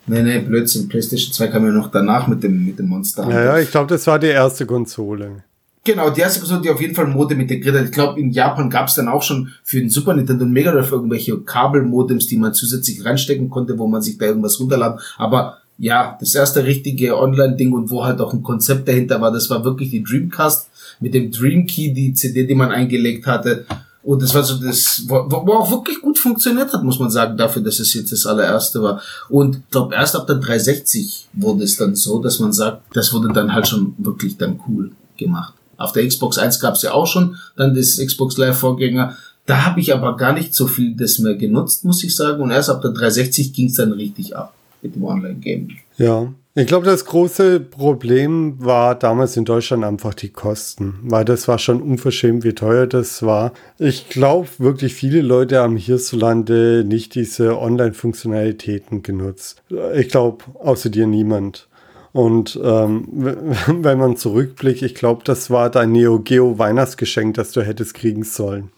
Nee, nee, Blödsinn. PlayStation 2 kam ja noch danach mit dem, mit dem Monster. Ja, ja, ich glaube, das war die erste Konsole. Genau, die erste Konsole, die auf jeden Fall Modem integriert hat. Ich glaube, in Japan gab es dann auch schon für den Super Nintendo und Mega Drive irgendwelche Kabelmodems, die man zusätzlich reinstecken konnte, wo man sich da irgendwas runterladen. Aber ja, das erste richtige Online-Ding und wo halt auch ein Konzept dahinter war, das war wirklich die Dreamcast mit dem Dream Key, die CD, die man eingelegt hatte. Und das war so das, wo, auch wirklich gut funktioniert hat, muss man sagen, dafür, dass es jetzt das allererste war. Und ich glaube, erst ab der 360 wurde es dann so, dass man sagt, das wurde dann halt schon wirklich dann cool gemacht. Auf der Xbox 1 gab es ja auch schon dann das Xbox Live Vorgänger. Da habe ich aber gar nicht so viel das mehr genutzt, muss ich sagen. Und erst ab der 360 ging es dann richtig ab mit dem Online-Gaming. Ja, ich glaube, das große Problem war damals in Deutschland einfach die Kosten, weil das war schon unverschämt, wie teuer das war. Ich glaube, wirklich viele Leute haben hierzulande nicht diese Online-Funktionalitäten genutzt. Ich glaube, außer dir niemand. Und ähm, wenn man zurückblickt, ich glaube, das war dein Neo Geo Weihnachtsgeschenk, das du hättest kriegen sollen.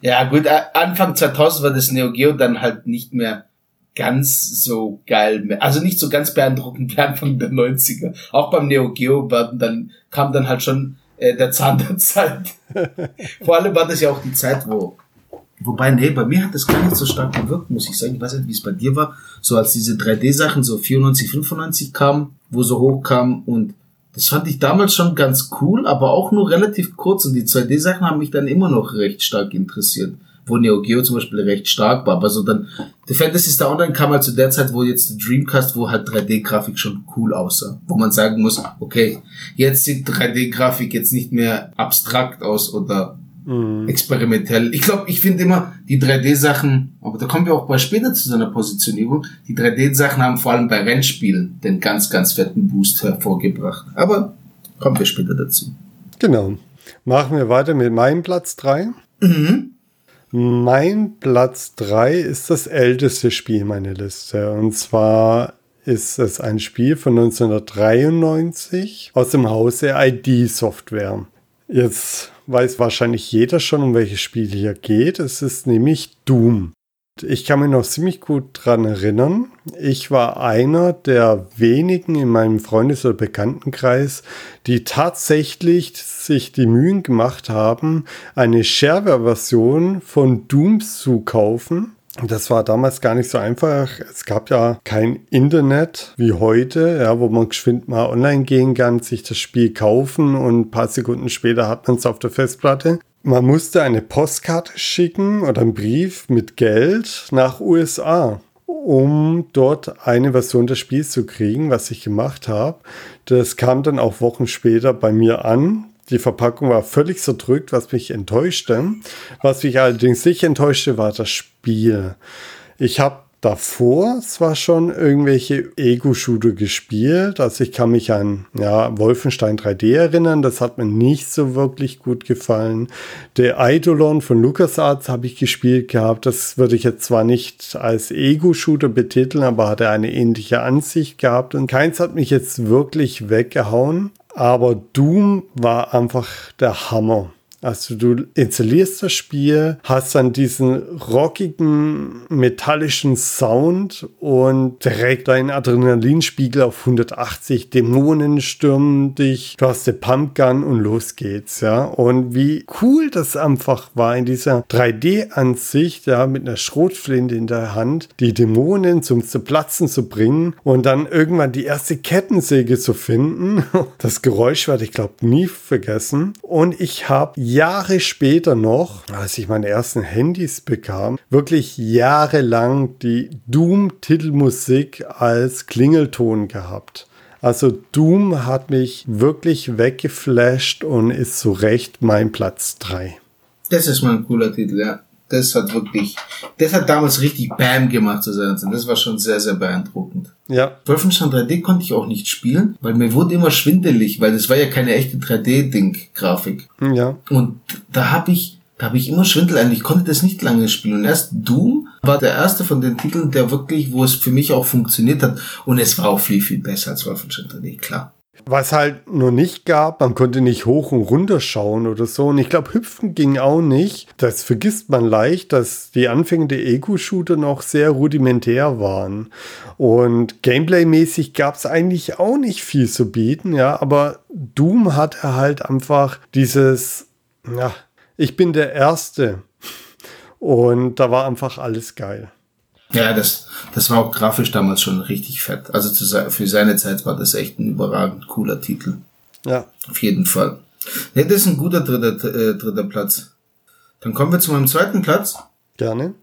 Ja, gut, Anfang 2000 war das Neo Geo dann halt nicht mehr ganz so geil, also nicht so ganz beeindruckend wie Anfang der 90er. Auch beim Neo Geo werden dann, kam dann halt schon äh, der Zahn der Zeit. Vor allem war das ja auch die Zeit, wo Wobei, nee, bei mir hat das gar nicht so stark gewirkt, muss ich sagen. Ich weiß nicht, wie es bei dir war. So als diese 3D-Sachen so 94, 95 kamen, wo so hoch kam und das fand ich damals schon ganz cool, aber auch nur relativ kurz und die 2D-Sachen haben mich dann immer noch recht stark interessiert wo Neo Geo zum Beispiel recht stark war. Aber so dann, The Fantasy Star Online kam halt zu der Zeit, wo jetzt der Dreamcast, wo halt 3D-Grafik schon cool aussah. Wo man sagen muss, okay, jetzt sieht 3D-Grafik jetzt nicht mehr abstrakt aus oder mhm. experimentell. Ich glaube, ich finde immer die 3D-Sachen, aber da kommen wir auch bei später zu seiner Positionierung, die 3D-Sachen haben vor allem bei Rennspielen den ganz, ganz fetten Boost hervorgebracht. Aber kommen wir später dazu. Genau. Machen wir weiter mit meinem Platz 3. Mhm. Mein Platz 3 ist das älteste Spiel meiner Liste. Und zwar ist es ein Spiel von 1993 aus dem Hause ID Software. Jetzt weiß wahrscheinlich jeder schon, um welches Spiel hier geht. Es ist nämlich Doom. Ich kann mich noch ziemlich gut dran erinnern. Ich war einer der wenigen in meinem Freundes- oder Bekanntenkreis, die tatsächlich sich die Mühen gemacht haben, eine Shareware-Version von Doom zu kaufen. Das war damals gar nicht so einfach. Es gab ja kein Internet wie heute, ja, wo man geschwind mal online gehen kann, sich das Spiel kaufen und ein paar Sekunden später hat man es auf der Festplatte. Man musste eine Postkarte schicken oder einen Brief mit Geld nach USA, um dort eine Version des Spiels zu kriegen, was ich gemacht habe. Das kam dann auch Wochen später bei mir an. Die Verpackung war völlig zerdrückt, was mich enttäuschte. Was mich allerdings nicht enttäuschte, war das Spiel. Ich habe davor zwar schon irgendwelche Ego-Shooter gespielt. Also ich kann mich an ja, Wolfenstein 3D erinnern. Das hat mir nicht so wirklich gut gefallen. Der Eidolon von LucasArts habe ich gespielt gehabt. Das würde ich jetzt zwar nicht als Ego-Shooter betiteln, aber hatte eine ähnliche Ansicht gehabt. Und keins hat mich jetzt wirklich weggehauen. Aber Doom war einfach der Hammer. Also du installierst das Spiel, hast dann diesen rockigen, metallischen Sound und direkt deinen Adrenalinspiegel auf 180, Dämonen stürmen dich, du hast eine Pumpgun und los geht's, ja. Und wie cool das einfach war in dieser 3D-Ansicht, ja, mit einer Schrotflinte in der Hand, die Dämonen zum zu platzen zu bringen und dann irgendwann die erste Kettensäge zu finden. Das Geräusch werde ich glaube nie vergessen. Und ich habe Jahre später noch, als ich meine ersten Handys bekam, wirklich jahrelang die Doom-Titelmusik als Klingelton gehabt. Also Doom hat mich wirklich weggeflasht und ist zu Recht mein Platz 3. Das ist mal ein cooler Titel, ja. Das hat wirklich, das hat damals richtig Bam gemacht zu Zeit. Das war schon sehr, sehr beeindruckend. Ja. Wolfenstein 3D konnte ich auch nicht spielen, weil mir wurde immer schwindelig, weil das war ja keine echte 3D-Ding-Grafik. Ja. Und da habe ich, da habe ich immer Schwindel ein. Ich konnte das nicht lange spielen. Und erst Doom war der erste von den Titeln, der wirklich, wo es für mich auch funktioniert hat. Und es war auch viel, viel besser als Wolfenstein 3D, klar. Was halt nur nicht gab, man konnte nicht hoch und runter schauen oder so. Und ich glaube, hüpfen ging auch nicht. Das vergisst man leicht, dass die Anfänge der Ego-Shooter noch sehr rudimentär waren. Und Gameplay-mäßig gab es eigentlich auch nicht viel zu bieten, ja. Aber Doom hatte halt einfach dieses, ja, ich bin der Erste. Und da war einfach alles geil. Ja, das, das war auch grafisch damals schon richtig fett. Also zu, für seine Zeit war das echt ein überragend cooler Titel. Ja. Auf jeden Fall. Ne, das ist ein guter dritter, äh, dritter Platz. Dann kommen wir zu meinem zweiten Platz. Gerne.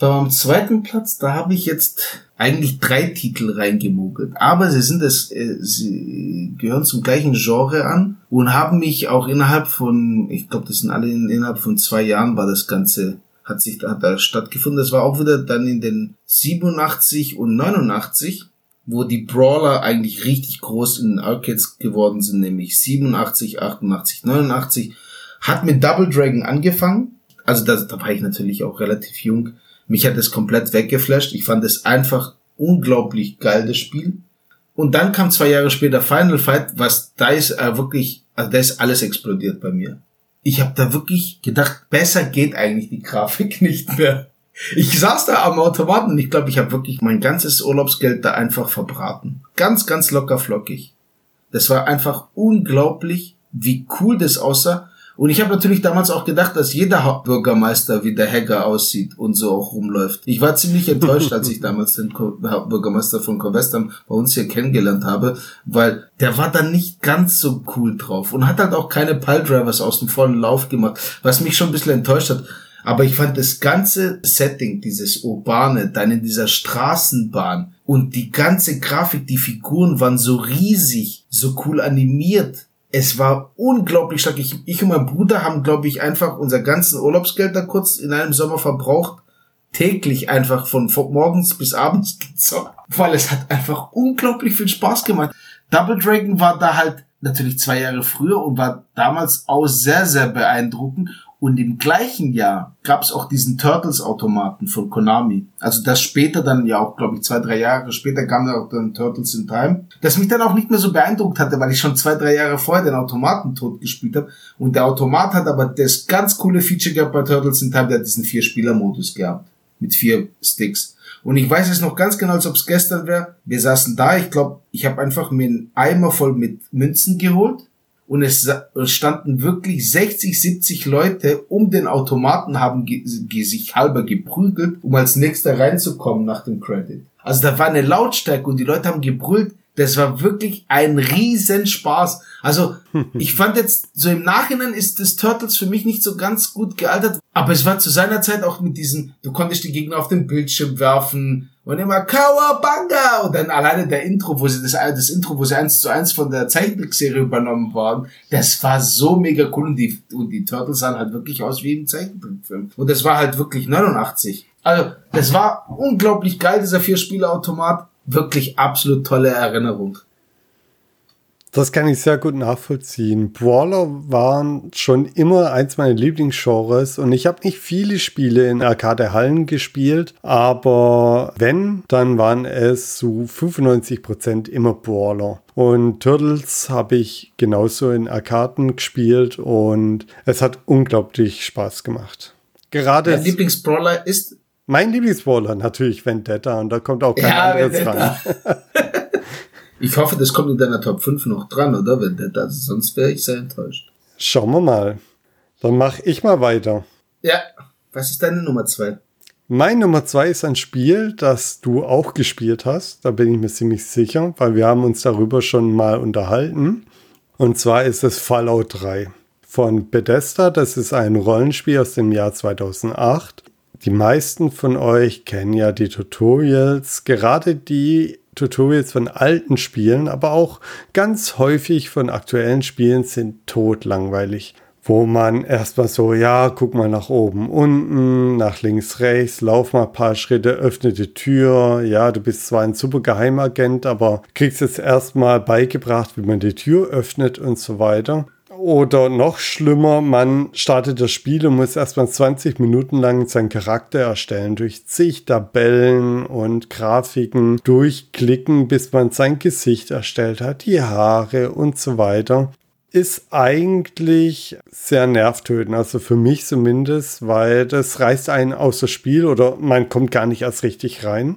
Beim zweiten Platz, da habe ich jetzt eigentlich drei Titel reingemogelt. Aber sie sind es, äh, sie gehören zum gleichen Genre an und haben mich auch innerhalb von, ich glaube, das sind alle in, innerhalb von zwei Jahren war das Ganze hat sich hat da stattgefunden. Das war auch wieder dann in den 87 und 89, wo die Brawler eigentlich richtig groß in den Arcades geworden sind, nämlich 87, 88, 89. Hat mit Double Dragon angefangen. Also da, da war ich natürlich auch relativ jung. Mich hat es komplett weggeflasht. Ich fand es einfach unglaublich geil, das Spiel. Und dann kam zwei Jahre später Final Fight, was da ist äh, wirklich, also da ist alles explodiert bei mir ich habe da wirklich gedacht, besser geht eigentlich die Grafik nicht mehr. Ich saß da am Automaten und ich glaube, ich habe wirklich mein ganzes Urlaubsgeld da einfach verbraten. Ganz, ganz locker flockig. Das war einfach unglaublich, wie cool das aussah. Und ich habe natürlich damals auch gedacht, dass jeder Hauptbürgermeister wie der Hacker aussieht und so auch rumläuft. Ich war ziemlich enttäuscht, als ich damals den Hauptbürgermeister von Covestam bei uns hier kennengelernt habe, weil der war dann nicht ganz so cool drauf und hat halt auch keine Piledrivers aus dem vollen Lauf gemacht, was mich schon ein bisschen enttäuscht hat. Aber ich fand das ganze Setting, dieses Urbane, dann in dieser Straßenbahn und die ganze Grafik, die Figuren waren so riesig, so cool animiert. Es war unglaublich stark. Ich, ich und mein Bruder haben, glaube ich, einfach unser ganzen Urlaubsgeld da kurz in einem Sommer verbraucht. Täglich einfach von, von morgens bis abends gezockt. Weil es hat einfach unglaublich viel Spaß gemacht. Double Dragon war da halt natürlich zwei Jahre früher und war damals auch sehr, sehr beeindruckend. Und im gleichen Jahr gab es auch diesen Turtles-Automaten von Konami. Also das später dann ja auch, glaube ich, zwei, drei Jahre später kam dann auch dann Turtles in Time. Das mich dann auch nicht mehr so beeindruckt hatte, weil ich schon zwei, drei Jahre vorher den Automaten tot gespielt habe. Und der Automat hat aber das ganz coole Feature gehabt bei Turtles in Time, der hat diesen Vier-Spieler-Modus gehabt. Mit vier Sticks. Und ich weiß es noch ganz genau, als ob es gestern wäre. Wir saßen da, ich glaube, ich habe einfach mir einen Eimer voll mit Münzen geholt und es standen wirklich 60, 70 Leute um den Automaten, haben sich halber geprügelt, um als nächster reinzukommen nach dem Credit. Also da war eine Lautstärke und die Leute haben gebrüllt. Das war wirklich ein Riesenspaß. Also ich fand jetzt, so im Nachhinein ist das Turtles für mich nicht so ganz gut gealtert, aber es war zu seiner Zeit auch mit diesen, du konntest die Gegner auf den Bildschirm werfen und immer Kawabanga und dann alleine der Intro, wo sie das, das Intro, wo sie eins zu eins von der Zeichentrickserie übernommen waren, das war so mega cool und die, und die Turtles sahen halt wirklich aus wie im Zeichentrickfilm. Und das war halt wirklich 89. Also, das war unglaublich geil, dieser Vier-Spieler-Automat wirklich absolut tolle Erinnerung. Das kann ich sehr gut nachvollziehen. Brawler waren schon immer eins meiner Lieblingsgenres und ich habe nicht viele Spiele in Arcade-Hallen gespielt, aber wenn, dann waren es zu 95% immer Brawler. Und Turtles habe ich genauso in Arkaden gespielt und es hat unglaublich Spaß gemacht. Gerade. Mein Lieblingsbrawler ist mein Lieblingsbrawler natürlich Vendetta und da kommt auch kein ja, anderes Vendetta. ran. ich hoffe, das kommt in deiner Top 5 noch dran, oder Vendetta? Also sonst wäre ich sehr enttäuscht. Schauen wir mal. Dann mache ich mal weiter. Ja, was ist deine Nummer 2? Mein Nummer 2 ist ein Spiel, das du auch gespielt hast. Da bin ich mir ziemlich sicher, weil wir haben uns darüber schon mal unterhalten. Und zwar ist es Fallout 3 von Bethesda. Das ist ein Rollenspiel aus dem Jahr 2008. Die meisten von euch kennen ja die Tutorials, gerade die Tutorials von alten Spielen, aber auch ganz häufig von aktuellen Spielen sind totlangweilig. Wo man erstmal so, ja, guck mal nach oben, unten, nach links, rechts, lauf mal ein paar Schritte, öffne die Tür. Ja, du bist zwar ein super Geheimagent, aber kriegst jetzt erstmal beigebracht, wie man die Tür öffnet und so weiter. Oder noch schlimmer, man startet das Spiel und muss erstmal 20 Minuten lang seinen Charakter erstellen, durch zig Tabellen und Grafiken durchklicken, bis man sein Gesicht erstellt hat, die Haare und so weiter. Ist eigentlich sehr nervtötend, also für mich zumindest, weil das reißt einen aus das Spiel oder man kommt gar nicht erst richtig rein.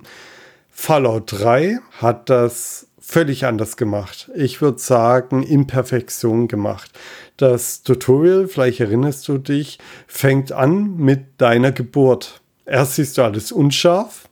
Fallout 3 hat das völlig anders gemacht. Ich würde sagen, in Perfektion gemacht. Das Tutorial, vielleicht erinnerst du dich, fängt an mit deiner Geburt. Erst siehst du alles unscharf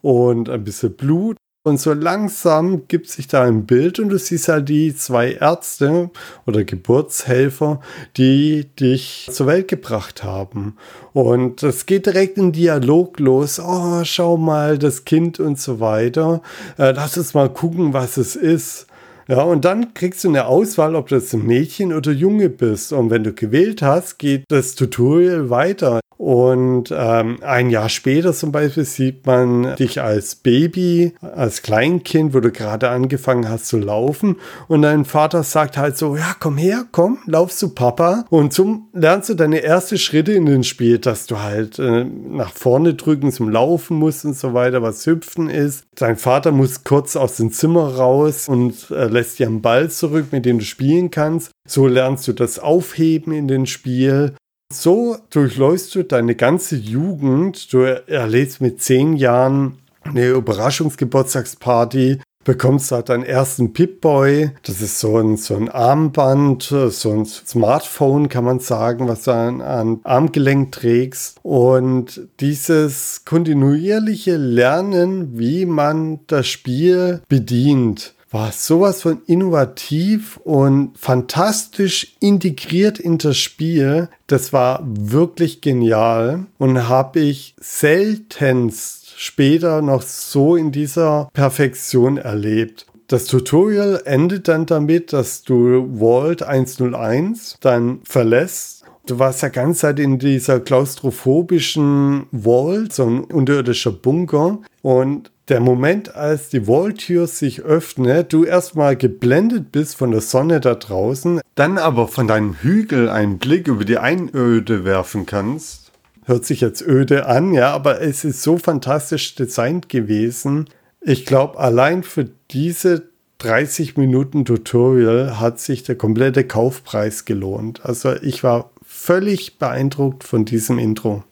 und ein bisschen Blut und so langsam gibt sich da ein Bild und du siehst halt die zwei Ärzte oder Geburtshelfer, die dich zur Welt gebracht haben. Und es geht direkt in Dialog los. Oh, schau mal, das Kind und so weiter. Äh, lass uns mal gucken, was es ist. Ja, und dann kriegst du eine Auswahl, ob du ein Mädchen oder Junge bist. Und wenn du gewählt hast, geht das Tutorial weiter. Und ähm, ein Jahr später zum Beispiel sieht man dich als Baby, als Kleinkind, wo du gerade angefangen hast zu laufen. Und dein Vater sagt halt so, ja, komm her, komm, lauf zu Papa. Und zum lernst du deine ersten Schritte in den Spiel, dass du halt äh, nach vorne drücken zum Laufen musst und so weiter, was hüpfen ist. Dein Vater muss kurz aus dem Zimmer raus und äh, lässt dir einen Ball zurück, mit dem du spielen kannst. So lernst du das Aufheben in den Spiel. So durchläufst du deine ganze Jugend. Du erlebst mit zehn Jahren eine Überraschungsgeburtstagsparty, bekommst halt deinen ersten Pip-Boy. Das ist so ein, so ein Armband, so ein Smartphone, kann man sagen, was du an, an Armgelenk trägst. Und dieses kontinuierliche Lernen, wie man das Spiel bedient, war sowas von innovativ und fantastisch integriert in das Spiel. Das war wirklich genial und habe ich seltenst später noch so in dieser Perfektion erlebt. Das Tutorial endet dann damit, dass du Vault 101 dann verlässt. Du warst ja ganz Zeit in dieser klaustrophobischen Vault, so ein unterirdischer Bunker. Und der Moment, als die Walltür sich öffnet, du erstmal geblendet bist von der Sonne da draußen, dann aber von deinem Hügel einen Blick über die Einöde werfen kannst. Hört sich jetzt öde an, ja, aber es ist so fantastisch designt gewesen. Ich glaube, allein für diese 30 Minuten Tutorial hat sich der komplette Kaufpreis gelohnt. Also ich war völlig beeindruckt von diesem Intro.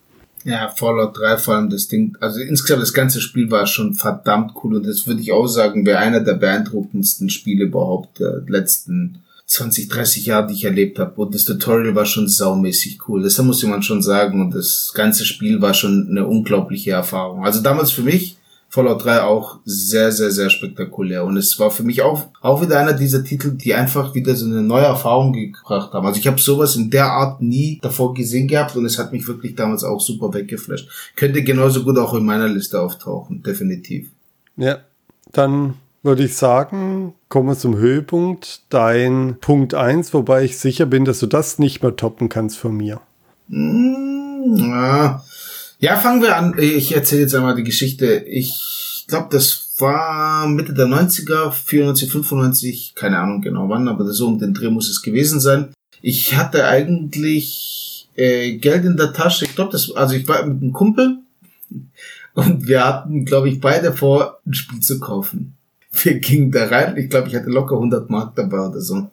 Ja, Fallout 3 vor allem das Ding, also insgesamt das ganze Spiel war schon verdammt cool und das würde ich auch sagen, wäre einer der beeindruckendsten Spiele überhaupt der letzten 20, 30 Jahre, die ich erlebt habe. Und das Tutorial war schon saumäßig cool. Das muss man schon sagen. Und das ganze Spiel war schon eine unglaubliche Erfahrung. Also damals für mich Fallout 3 auch sehr, sehr, sehr spektakulär. Und es war für mich auch, auch wieder einer dieser Titel, die einfach wieder so eine neue Erfahrung gebracht haben. Also ich habe sowas in der Art nie davor gesehen gehabt und es hat mich wirklich damals auch super weggeflasht. Könnte genauso gut auch in meiner Liste auftauchen, definitiv. Ja, dann würde ich sagen, kommen wir zum Höhepunkt. Dein Punkt 1, wobei ich sicher bin, dass du das nicht mehr toppen kannst von mir. Mmh, ja ja, fangen wir an. Ich erzähle jetzt einmal die Geschichte. Ich glaube, das war Mitte der 90er, 94, 95, keine Ahnung genau wann, aber so um den Dreh muss es gewesen sein. Ich hatte eigentlich äh, Geld in der Tasche. Ich glaube, das, also ich war mit einem Kumpel und wir hatten, glaube ich, beide vor, ein Spiel zu kaufen. Wir gingen da rein. Ich glaube, ich hatte locker 100 Mark dabei oder so.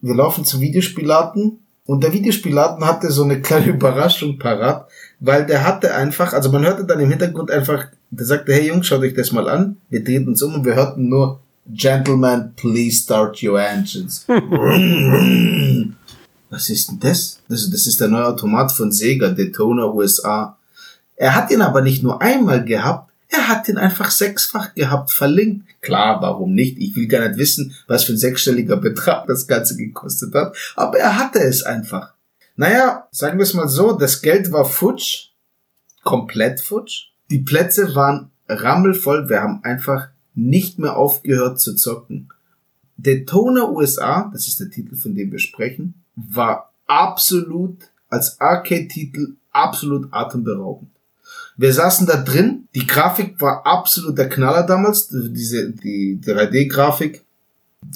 Wir laufen zum Videospielladen und der Videospielladen hatte so eine kleine Überraschung parat weil der hatte einfach, also man hörte dann im Hintergrund einfach, der sagte, hey Jungs, schaut euch das mal an. Wir drehten uns um und wir hörten nur, Gentlemen, please start your engines. Was ist denn das? das? Das ist der neue Automat von Sega, Daytona USA. Er hat ihn aber nicht nur einmal gehabt, er hat ihn einfach sechsfach gehabt, verlinkt. Klar, warum nicht? Ich will gar nicht wissen, was für ein sechsstelliger Betrag das Ganze gekostet hat, aber er hatte es einfach. Naja, sagen wir es mal so, das Geld war futsch, komplett futsch. Die Plätze waren rammelvoll, wir haben einfach nicht mehr aufgehört zu zocken. Daytona USA, das ist der Titel, von dem wir sprechen, war absolut als Arcade-Titel absolut atemberaubend. Wir saßen da drin, die Grafik war absolut der Knaller damals, diese die 3D-Grafik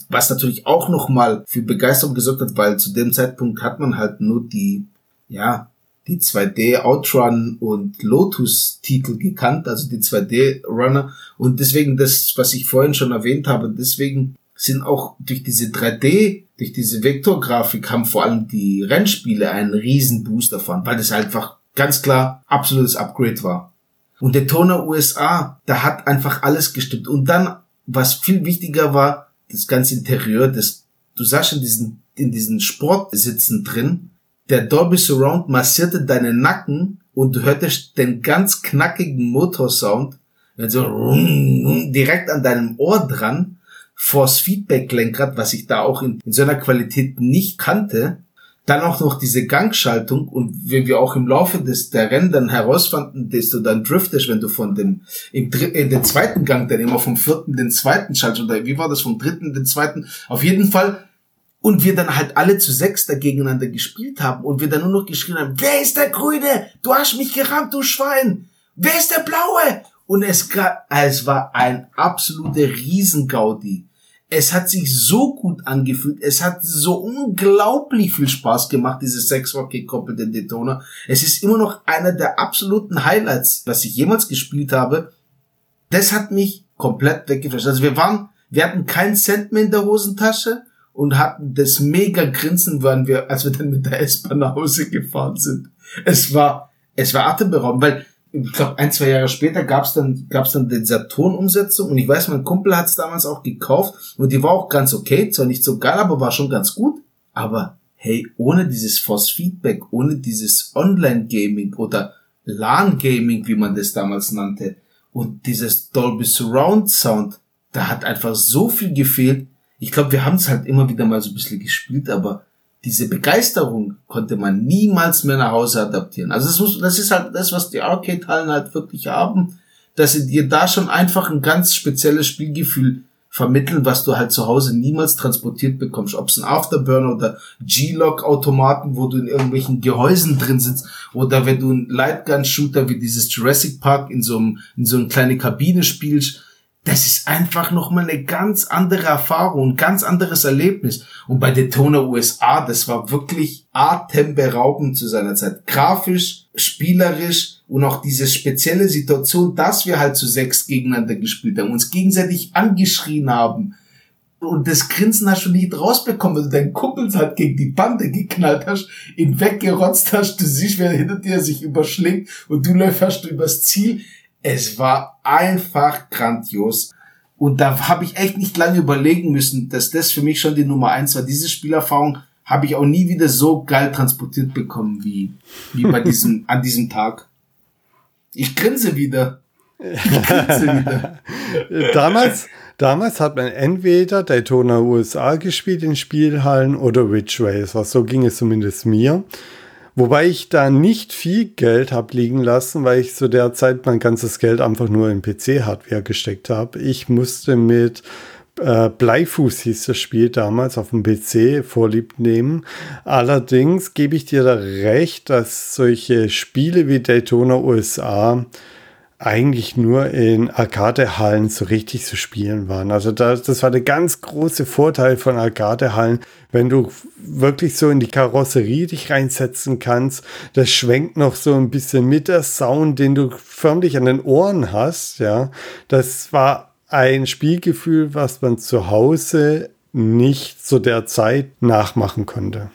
was natürlich auch nochmal für Begeisterung gesorgt hat, weil zu dem Zeitpunkt hat man halt nur die, ja, die 2D Outrun und Lotus Titel gekannt, also die 2D Runner. Und deswegen das, was ich vorhin schon erwähnt habe, deswegen sind auch durch diese 3D, durch diese Vektorgrafik haben vor allem die Rennspiele einen riesen Boost erfahren, weil das einfach ganz klar absolutes Upgrade war. Und der Toner USA, da hat einfach alles gestimmt. Und dann, was viel wichtiger war, das ganze Interieur, das, du sagst in diesen, in diesen Sportsitzen drin, der Dolby Surround massierte deinen Nacken und du hörtest den ganz knackigen Motorsound, so direkt an deinem Ohr dran, Force Feedback Lenkrad, was ich da auch in, in so einer Qualität nicht kannte. Dann auch noch diese Gangschaltung und wie wir auch im Laufe des der Rennen dann herausfanden, dass du dann driftest, wenn du von dem im dritten, in den zweiten Gang dann immer vom vierten den zweiten schaltest oder wie war das vom dritten den zweiten? Auf jeden Fall und wir dann halt alle zu sechs da gegeneinander gespielt haben und wir dann nur noch geschrien haben, wer ist der Grüne? Du hast mich gerammt, du Schwein! Wer ist der Blaue? Und es, es war ein absoluter Riesengaudi. Es hat sich so gut angefühlt. Es hat so unglaublich viel Spaß gemacht, dieses Sexrock gekoppelte Detoner. Es ist immer noch einer der absoluten Highlights, was ich jemals gespielt habe. Das hat mich komplett weggeflasht. Also wir waren, wir hatten keinen Cent mehr in der Hosentasche und hatten das mega Grinsen, als wir dann mit der S-Bahn nach Hause gefahren sind. Es war, es war atemberaubend, weil ich glaube, ein, zwei Jahre später gab's dann, gab's dann die Saturn-Umsetzung und ich weiß, mein Kumpel hat's damals auch gekauft und die war auch ganz okay, zwar nicht so geil, aber war schon ganz gut. Aber hey, ohne dieses Force-Feedback, ohne dieses Online-Gaming oder LAN-Gaming, wie man das damals nannte, und dieses Dolby Surround Sound, da hat einfach so viel gefehlt. Ich glaube, wir haben es halt immer wieder mal so ein bisschen gespielt, aber diese Begeisterung konnte man niemals mehr nach Hause adaptieren. Also das, muss, das ist halt das, was die Arcade-Hallen halt wirklich haben, dass sie dir da schon einfach ein ganz spezielles Spielgefühl vermitteln, was du halt zu Hause niemals transportiert bekommst. Ob es ein Afterburner oder G-Log-Automaten, wo du in irgendwelchen Gehäusen drin sitzt, oder wenn du ein Lightgun-Shooter wie dieses Jurassic Park in so einem, in so eine kleine Kabine spielst, das ist einfach nochmal eine ganz andere Erfahrung, ein ganz anderes Erlebnis. Und bei Daytona USA, das war wirklich atemberaubend zu seiner Zeit. Grafisch, spielerisch und auch diese spezielle Situation, dass wir halt zu sechs gegeneinander gespielt haben, uns gegenseitig angeschrien haben. Und das Grinsen hast du nicht rausbekommen, weil du deinen Kumpel halt gegen die Bande geknallt hast, ihn weggerotzt hast, du siehst, wer hinter dir sich überschlägt und du läufst übers Ziel es war einfach grandios. Und da habe ich echt nicht lange überlegen müssen, dass das für mich schon die Nummer eins war. Diese Spielerfahrung habe ich auch nie wieder so geil transportiert bekommen wie, wie bei diesem, an diesem Tag. Ich grinse wieder. Ich grinse wieder. damals, damals hat man entweder Daytona USA gespielt in Spielhallen oder Ridge Racer. So ging es zumindest mir. Wobei ich da nicht viel Geld habe liegen lassen, weil ich zu der Zeit mein ganzes Geld einfach nur in PC-Hardware gesteckt habe. Ich musste mit äh, Bleifuß hieß das Spiel damals auf dem PC vorlieb nehmen. Allerdings gebe ich dir da recht, dass solche Spiele wie Daytona USA eigentlich nur in Arcadehallen so richtig zu spielen waren. Also das, das war der ganz große Vorteil von Arcadehallen, wenn du wirklich so in die Karosserie dich reinsetzen kannst. Das schwenkt noch so ein bisschen mit der Sound, den du förmlich an den Ohren hast. Ja, das war ein Spielgefühl, was man zu Hause nicht zu der Zeit nachmachen konnte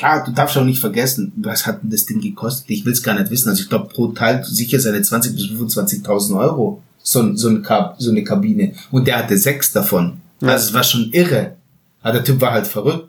klar, du darfst auch nicht vergessen, was hat denn das Ding gekostet? Ich will es gar nicht wissen. Also ich glaube pro Teil sicher seine 20 bis 25.000 Euro. So, so, eine so eine Kabine. Und der hatte sechs davon. Ja. Also es war schon irre. Aber der Typ war halt verrückt.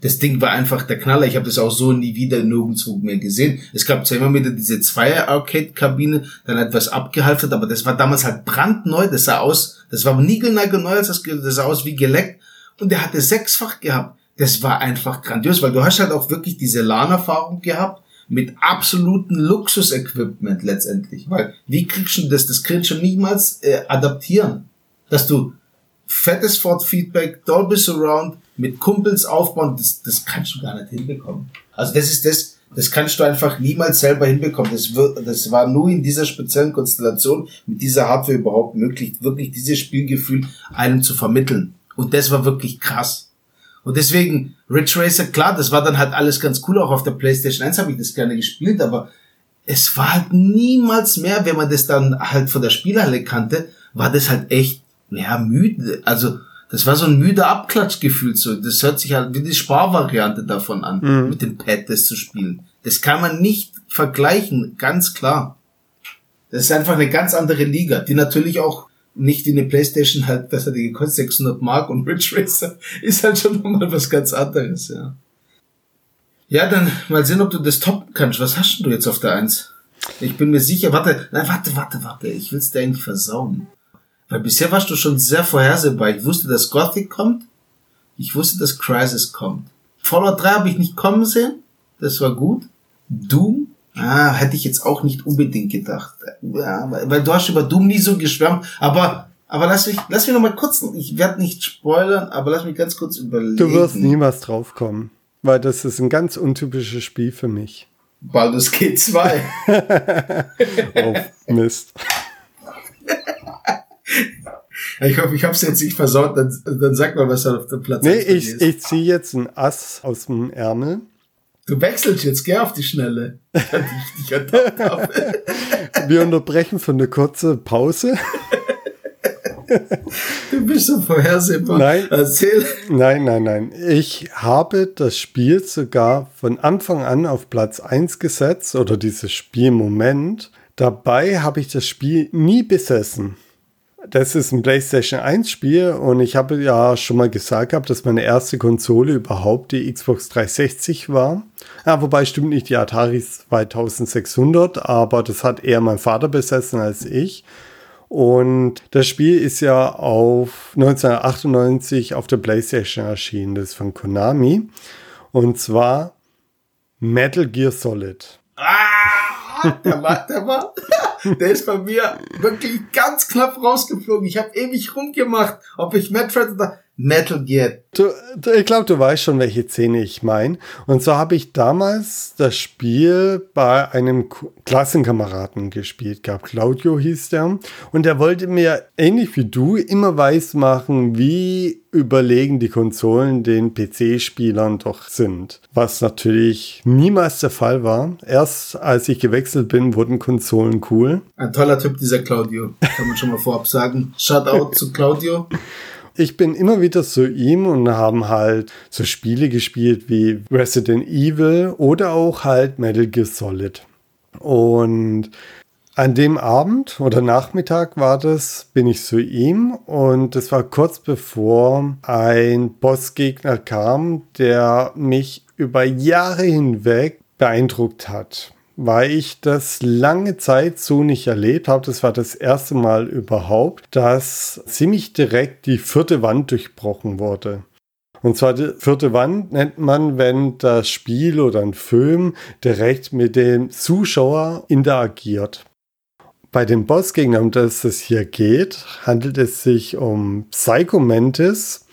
Das Ding war einfach der Knaller. Ich habe das auch so nie wieder nirgendwo mehr gesehen. Es gab zwar immer wieder diese Zweier-Arcade-Kabine, dann etwas abgehalftert, aber das war damals halt brandneu. Das sah aus, das war niegelnagelneu, das, das sah aus wie geleckt. Und der hatte sechsfach gehabt das war einfach grandios, weil du hast halt auch wirklich diese LAN-Erfahrung gehabt mit absoluten Luxus-Equipment letztendlich. Weil wie kriegst du das? Das kriegst du niemals äh, adaptieren. Dass du fettes Ford-Feedback, Dolby Surround mit Kumpels aufbauen, das, das kannst du gar nicht hinbekommen. Also das ist das, das kannst du einfach niemals selber hinbekommen. Das, wird, das war nur in dieser speziellen Konstellation mit dieser Hardware überhaupt möglich, wirklich dieses Spielgefühl einem zu vermitteln. Und das war wirklich krass. Und deswegen, Ridge Racer, klar, das war dann halt alles ganz cool. Auch auf der PlayStation 1 habe ich das gerne gespielt, aber es war halt niemals mehr, wenn man das dann halt von der Spielhalle kannte, war das halt echt, ja, müde. Also, das war so ein müder Abklatschgefühl. So. Das hört sich halt wie die Sparvariante davon an, mhm. mit dem Pad das zu spielen. Das kann man nicht vergleichen, ganz klar. Das ist einfach eine ganz andere Liga, die natürlich auch nicht wie eine Playstation halt, das hat die gekostet 600 Mark und Ridge Racer ist halt schon nochmal was ganz anderes, ja. Ja, dann mal sehen, ob du das toppen kannst. Was hast du jetzt auf der Eins? Ich bin mir sicher, warte, nein, warte, warte, warte, ich will's dir eigentlich versauen. Weil bisher warst du schon sehr vorhersehbar. Ich wusste, dass Gothic kommt. Ich wusste, dass Crisis kommt. Fallout 3 habe ich nicht kommen sehen. Das war gut. Doom Ah, hätte ich jetzt auch nicht unbedingt gedacht. Ja, weil du hast über Doom nie so geschwärmt, aber aber lass mich, lass mich noch mal kurz, ich werde nicht spoilern, aber lass mich ganz kurz überlegen. Du wirst niemals draufkommen, weil das ist ein ganz untypisches Spiel für mich. Baldur's Gate 2. oh, Mist. Ich hoffe, ich habe es jetzt nicht versaut, dann, dann sag mal, was da auf dem Platz nee, ist. Nee, ich, ich ziehe jetzt ein Ass aus dem Ärmel. Du wechselst jetzt, gell, auf die Schnelle. Wir unterbrechen für eine kurze Pause. Du bist so vorhersehbar. Nein, Erzähl. Nein, nein, nein. Ich habe das Spiel sogar von Anfang an auf Platz 1 gesetzt oder dieses Spielmoment. Dabei habe ich das Spiel nie besessen. Das ist ein PlayStation 1 Spiel und ich habe ja schon mal gesagt gehabt, dass meine erste Konsole überhaupt die Xbox 360 war. Ja, wobei stimmt nicht die Atari 2600, aber das hat eher mein Vater besessen als ich. Und das Spiel ist ja auf 1998 auf der PlayStation erschienen. Das ist von Konami. Und zwar Metal Gear Solid. Ah, der war, der war, der ist bei mir wirklich ganz knapp rausgeflogen. Ich habe ewig rumgemacht, ob ich Metroid oder Metal Gear. Du, du, ich glaube, du weißt schon, welche Szene ich meine. Und so habe ich damals das Spiel bei einem Klassenkameraden gespielt gehabt. Claudio hieß der. Und der wollte mir, ähnlich wie du, immer weiß machen, wie überlegen die Konsolen den PC-Spielern doch sind. Was natürlich niemals der Fall war. Erst als ich gewechselt bin, wurden Konsolen cool. Ein toller Typ, dieser Claudio. Kann man schon mal vorab sagen. Shoutout zu Claudio ich bin immer wieder zu ihm und haben halt so Spiele gespielt wie Resident Evil oder auch halt Metal Gear Solid. Und an dem Abend oder Nachmittag war das, bin ich zu ihm und es war kurz bevor ein Bossgegner kam, der mich über Jahre hinweg beeindruckt hat weil ich das lange Zeit so nicht erlebt habe. Das war das erste Mal überhaupt, dass ziemlich direkt die vierte Wand durchbrochen wurde. Und zwar die vierte Wand nennt man, wenn das Spiel oder ein Film direkt mit dem Zuschauer interagiert. Bei den Bossgegnern, um das es hier geht, handelt es sich um Psycho Mantis,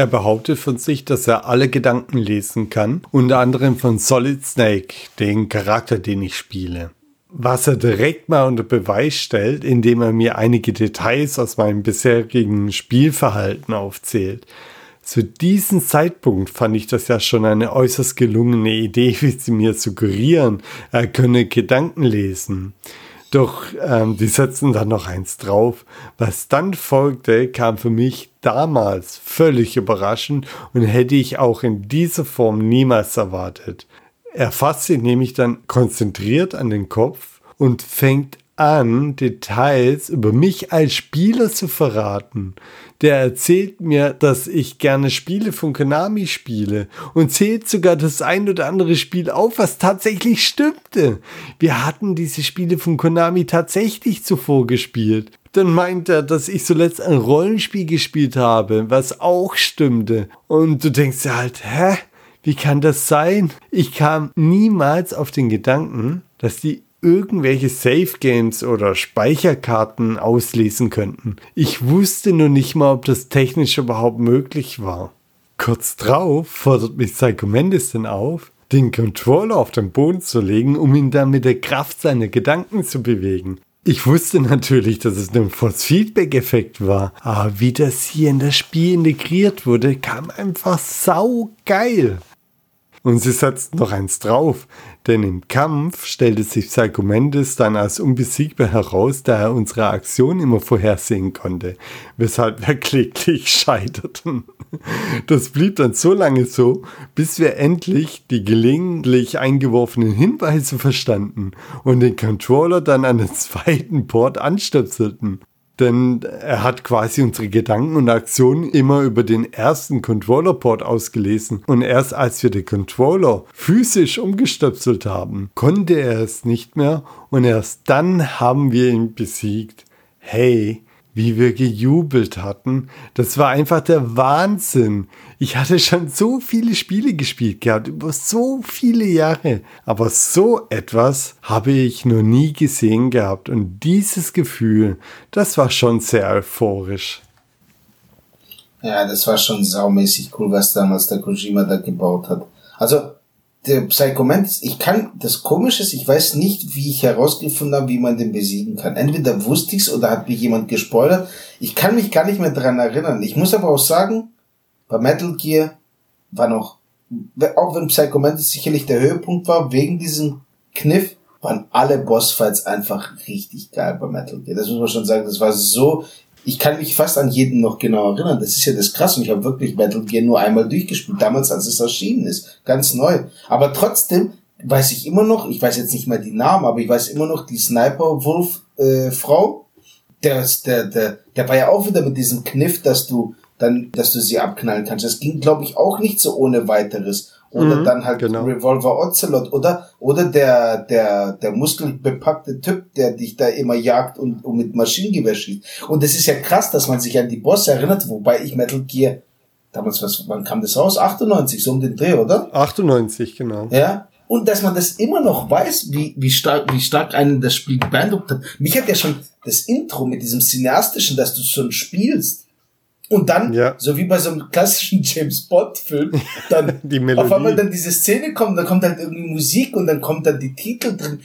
er behauptet von sich, dass er alle Gedanken lesen kann, unter anderem von Solid Snake, den Charakter, den ich spiele. Was er direkt mal unter Beweis stellt, indem er mir einige Details aus meinem bisherigen Spielverhalten aufzählt. Zu diesem Zeitpunkt fand ich das ja schon eine äußerst gelungene Idee, wie sie mir suggerieren, er könne Gedanken lesen. Doch ähm, die setzen dann noch eins drauf. Was dann folgte, kam für mich damals völlig überraschend und hätte ich auch in dieser Form niemals erwartet. Er fasst sich nämlich dann konzentriert an den Kopf und fängt an, Details über mich als Spieler zu verraten. Der erzählt mir, dass ich gerne Spiele von Konami spiele und zählt sogar das ein oder andere Spiel auf, was tatsächlich stimmte. Wir hatten diese Spiele von Konami tatsächlich zuvor gespielt. Dann meint er, dass ich zuletzt ein Rollenspiel gespielt habe, was auch stimmte. Und du denkst dir halt, hä? Wie kann das sein? Ich kam niemals auf den Gedanken, dass die irgendwelche Safe Games oder Speicherkarten auslesen könnten. Ich wusste nur nicht mal, ob das technisch überhaupt möglich war. Kurz drauf fordert mich Psycho Mendes dann auf, den Controller auf den Boden zu legen, um ihn dann mit der Kraft seiner Gedanken zu bewegen. Ich wusste natürlich, dass es ein Force-Feedback-Effekt war, aber wie das hier in das Spiel integriert wurde, kam einfach sau geil. Und sie setzt noch eins drauf, denn im Kampf stellte sich Psycho Mendes dann als unbesiegbar heraus, da er unsere Aktion immer vorhersehen konnte, weshalb wir kläglich scheiterten. Das blieb dann so lange so, bis wir endlich die gelegentlich eingeworfenen Hinweise verstanden und den Controller dann an den zweiten Port anstöpselten denn er hat quasi unsere Gedanken und Aktionen immer über den ersten Controller-Port ausgelesen. Und erst als wir den Controller physisch umgestöpselt haben, konnte er es nicht mehr und erst dann haben wir ihn besiegt. Hey, wie wir gejubelt hatten. Das war einfach der Wahnsinn. Ich hatte schon so viele Spiele gespielt gehabt, über so viele Jahre. Aber so etwas habe ich noch nie gesehen gehabt. Und dieses Gefühl, das war schon sehr euphorisch. Ja, das war schon saumäßig cool, was damals der Kojima da gebaut hat. Also, der Psychomantis, ich kann, das Komische ist, ich weiß nicht, wie ich herausgefunden habe, wie man den besiegen kann. Entweder wusste ich's oder hat mich jemand gespoilert. Ich kann mich gar nicht mehr dran erinnern. Ich muss aber auch sagen, bei Metal Gear war noch, auch wenn Psychomantis sicherlich der Höhepunkt war, wegen diesem Kniff, waren alle Bossfights einfach richtig geil bei Metal Gear. Das muss man schon sagen. Das war so ich kann mich fast an jeden noch genau erinnern. Das ist ja das krass und ich habe wirklich Metal Gear nur einmal durchgespielt, damals als es erschienen ist, ganz neu. Aber trotzdem weiß ich immer noch, ich weiß jetzt nicht mehr die Namen, aber ich weiß immer noch die Sniper Wolf äh. Der, der, der, der war ja auch wieder mit diesem Kniff, dass du dann, dass du sie abknallen kannst. Das ging, glaube ich, auch nicht so ohne weiteres. Oder mhm, dann halt genau. Revolver Ocelot oder oder der der der muskelbepackte Typ, der dich da immer jagt und, und mit Maschinengewehr schießt. Und das ist ja krass, dass man sich an die Boss erinnert, wobei ich Metal Gear damals was wann kam das raus? 98 so um den Dreh, oder? 98 genau. Ja. Und dass man das immer noch weiß, wie, wie stark, wie stark einen das Spiel beeindruckt hat. Mich hat ja schon das Intro mit diesem cineastischen, dass du schon spielst, und dann, ja. so wie bei so einem klassischen James Bond-Film, dann die auf einmal dann diese Szene kommt, dann kommt halt irgendwie Musik und dann kommt dann die Titel drin.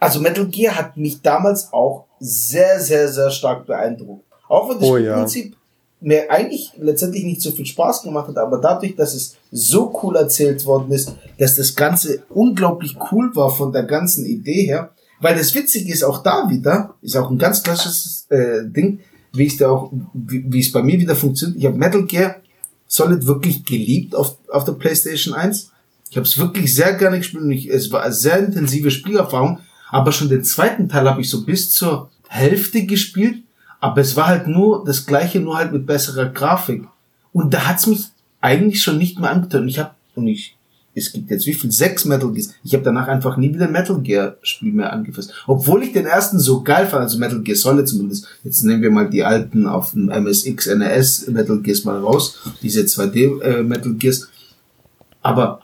Also Metal Gear hat mich damals auch sehr, sehr, sehr stark beeindruckt. Auch wenn das oh, Prinzip ja. mir eigentlich letztendlich nicht so viel Spaß gemacht hat, aber dadurch, dass es so cool erzählt worden ist, dass das Ganze unglaublich cool war von der ganzen Idee her, weil das Witzige ist auch da wieder, ist auch ein ganz klassisches äh, Ding, wie es auch, wie, es bei mir wieder funktioniert. Ich habe Metal Gear Solid wirklich geliebt auf, auf der PlayStation 1. Ich habe es wirklich sehr gerne gespielt und ich, es war eine sehr intensive Spielerfahrung. Aber schon den zweiten Teil habe ich so bis zur Hälfte gespielt. Aber es war halt nur das gleiche, nur halt mit besserer Grafik. Und da hat's mich eigentlich schon nicht mehr angetan. Ich habe und ich es gibt jetzt wie viel? Sechs Metal Gears. Ich habe danach einfach nie wieder Metal Gear Spiel mehr angefasst. Obwohl ich den ersten so geil fand, also Metal Gear Solid zumindest. Jetzt nehmen wir mal die alten auf dem MSX, NES Metal Gears mal raus. Diese 2D äh, Metal Gears. Aber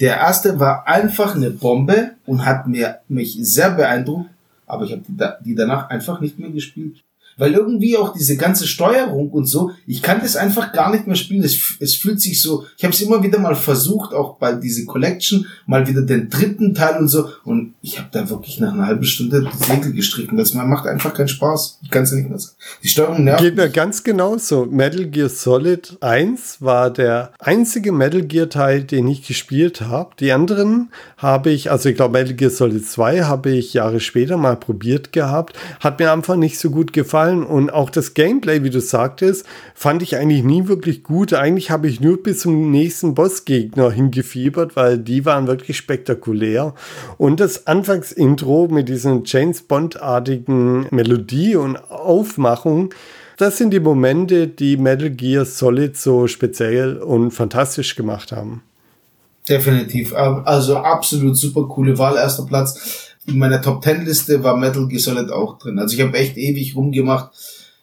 der erste war einfach eine Bombe und hat mir, mich sehr beeindruckt. Aber ich habe die, die danach einfach nicht mehr gespielt weil irgendwie auch diese ganze Steuerung und so, ich kann das einfach gar nicht mehr spielen. Es, es fühlt sich so, ich habe es immer wieder mal versucht, auch bei diese Collection, mal wieder den dritten Teil und so, und ich habe da wirklich nach einer halben Stunde die Segel gestrichen. Das macht einfach keinen Spaß. Ich kann es nicht mehr sagen. Die Steuerung nervt. Geht mir ganz genauso. Metal Gear Solid 1 war der einzige Metal Gear Teil, den ich gespielt habe. Die anderen habe ich, also ich glaube Metal Gear Solid 2 habe ich Jahre später mal probiert gehabt. Hat mir einfach nicht so gut gefallen und auch das Gameplay, wie du sagtest, fand ich eigentlich nie wirklich gut. Eigentlich habe ich nur bis zum nächsten Bossgegner hingefiebert, weil die waren wirklich spektakulär. Und das Anfangsintro mit diesen James Bond-artigen Melodie und Aufmachung, das sind die Momente, die Metal Gear Solid so speziell und fantastisch gemacht haben. Definitiv. Also absolut super coole Wahl, erster Platz in meiner Top Ten Liste war Metal Gear Solid auch drin. Also ich habe echt ewig rumgemacht.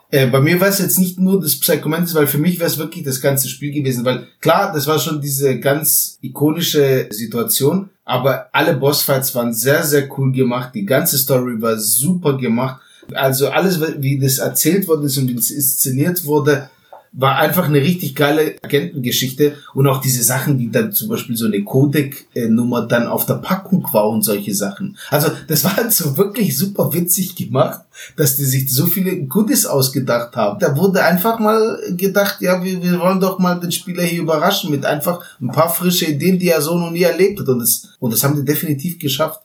Äh, bei mir war es jetzt nicht nur das Psychomantis, weil für mich wäre es wirklich das ganze Spiel gewesen, weil klar, das war schon diese ganz ikonische Situation, aber alle Bossfights waren sehr, sehr cool gemacht. Die ganze Story war super gemacht. Also alles, wie das erzählt worden ist und inszeniert wurde, war einfach eine richtig geile Agentengeschichte und auch diese Sachen, wie dann zum Beispiel so eine Codec-Nummer dann auf der Packung war und solche Sachen. Also das war halt so wirklich super witzig gemacht, dass die sich so viele Goodies ausgedacht haben. Da wurde einfach mal gedacht, ja, wir, wir wollen doch mal den Spieler hier überraschen mit einfach ein paar frische Ideen, die er so noch nie erlebt hat und das, und das haben die definitiv geschafft.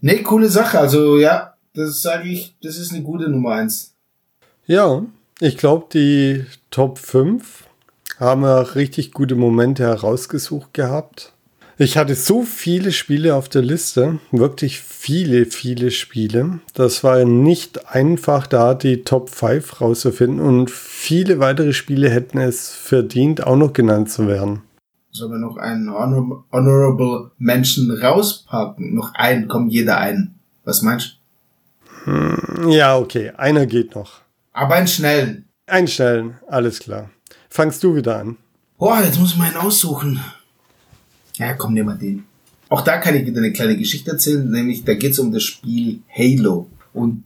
Ne, coole Sache. Also ja, das sage ich, das ist eine gute Nummer eins. Ja, ich glaube, die Top 5 haben wir richtig gute Momente herausgesucht gehabt. Ich hatte so viele Spiele auf der Liste, wirklich viele, viele Spiele. Das war nicht einfach, da die Top 5 rauszufinden und viele weitere Spiele hätten es verdient, auch noch genannt zu werden. Sollen wir noch einen Honor Honorable Menschen rauspacken? Noch einen, komm jeder ein. Was meinst du? Hm, ja, okay, einer geht noch. Aber einen schnellen. Einen schnellen, alles klar. Fangst du wieder an. Boah, jetzt muss ich mal einen aussuchen. Ja, komm, nimm mal den. Auch da kann ich wieder eine kleine Geschichte erzählen, nämlich da geht es um das Spiel Halo. Und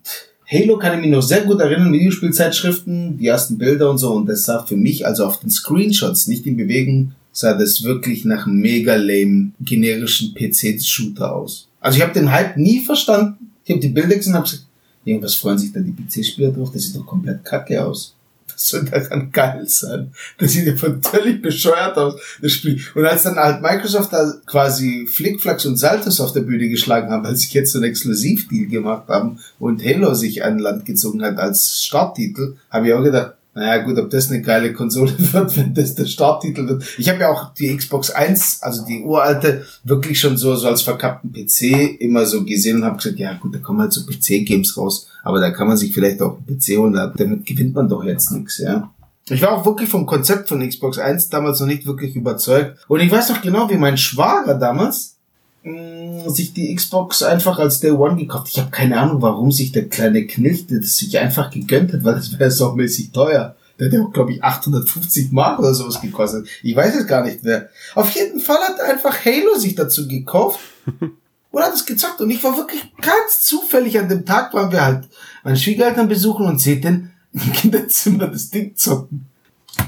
Halo kann ich mich noch sehr gut erinnern, Videospielzeitschriften, die ersten Bilder und so. Und das sah für mich, also auf den Screenshots, nicht im Bewegen, sah das wirklich nach einem mega lame generischen PC-Shooter aus. Also ich habe den Hype nie verstanden. Ich habe die Bilder gesehen und habe gesagt, Irgendwas freuen sich dann die PC-Spieler drauf, das sieht doch komplett kacke aus. Was soll daran geil sein? Das sieht ja völlig bescheuert aus, das Spiel. Und als dann halt Microsoft da quasi Flickflacks und Saltos auf der Bühne geschlagen haben, weil sie jetzt so einen Exklusivdeal gemacht haben und Halo sich an Land gezogen hat als Starttitel, habe ich auch gedacht, naja gut, ob das eine geile Konsole wird, wenn das der Starttitel wird. Ich habe ja auch die Xbox 1, also die uralte, wirklich schon so, so als verkappten PC immer so gesehen und habe gesagt, ja gut, da kommen halt so PC-Games raus, aber da kann man sich vielleicht auch einen PC holen, damit gewinnt man doch jetzt nichts, ja. Ich war auch wirklich vom Konzept von Xbox 1 damals noch nicht wirklich überzeugt. Und ich weiß noch genau, wie mein Schwager damals mh, mm, sich die Xbox einfach als Day One gekauft. Ich habe keine Ahnung, warum sich der kleine Knilch das sich einfach gegönnt hat, weil das wäre so mäßig teuer. Der hat ja, glaube ich, 850 Mark oder sowas gekostet. Ich weiß es gar nicht mehr. Auf jeden Fall hat einfach Halo sich dazu gekauft und hat es gezockt. Und ich war wirklich ganz zufällig an dem Tag, waren wir halt meine Schwiegereltern besuchen und seht den im Kinderzimmer das Ding zocken.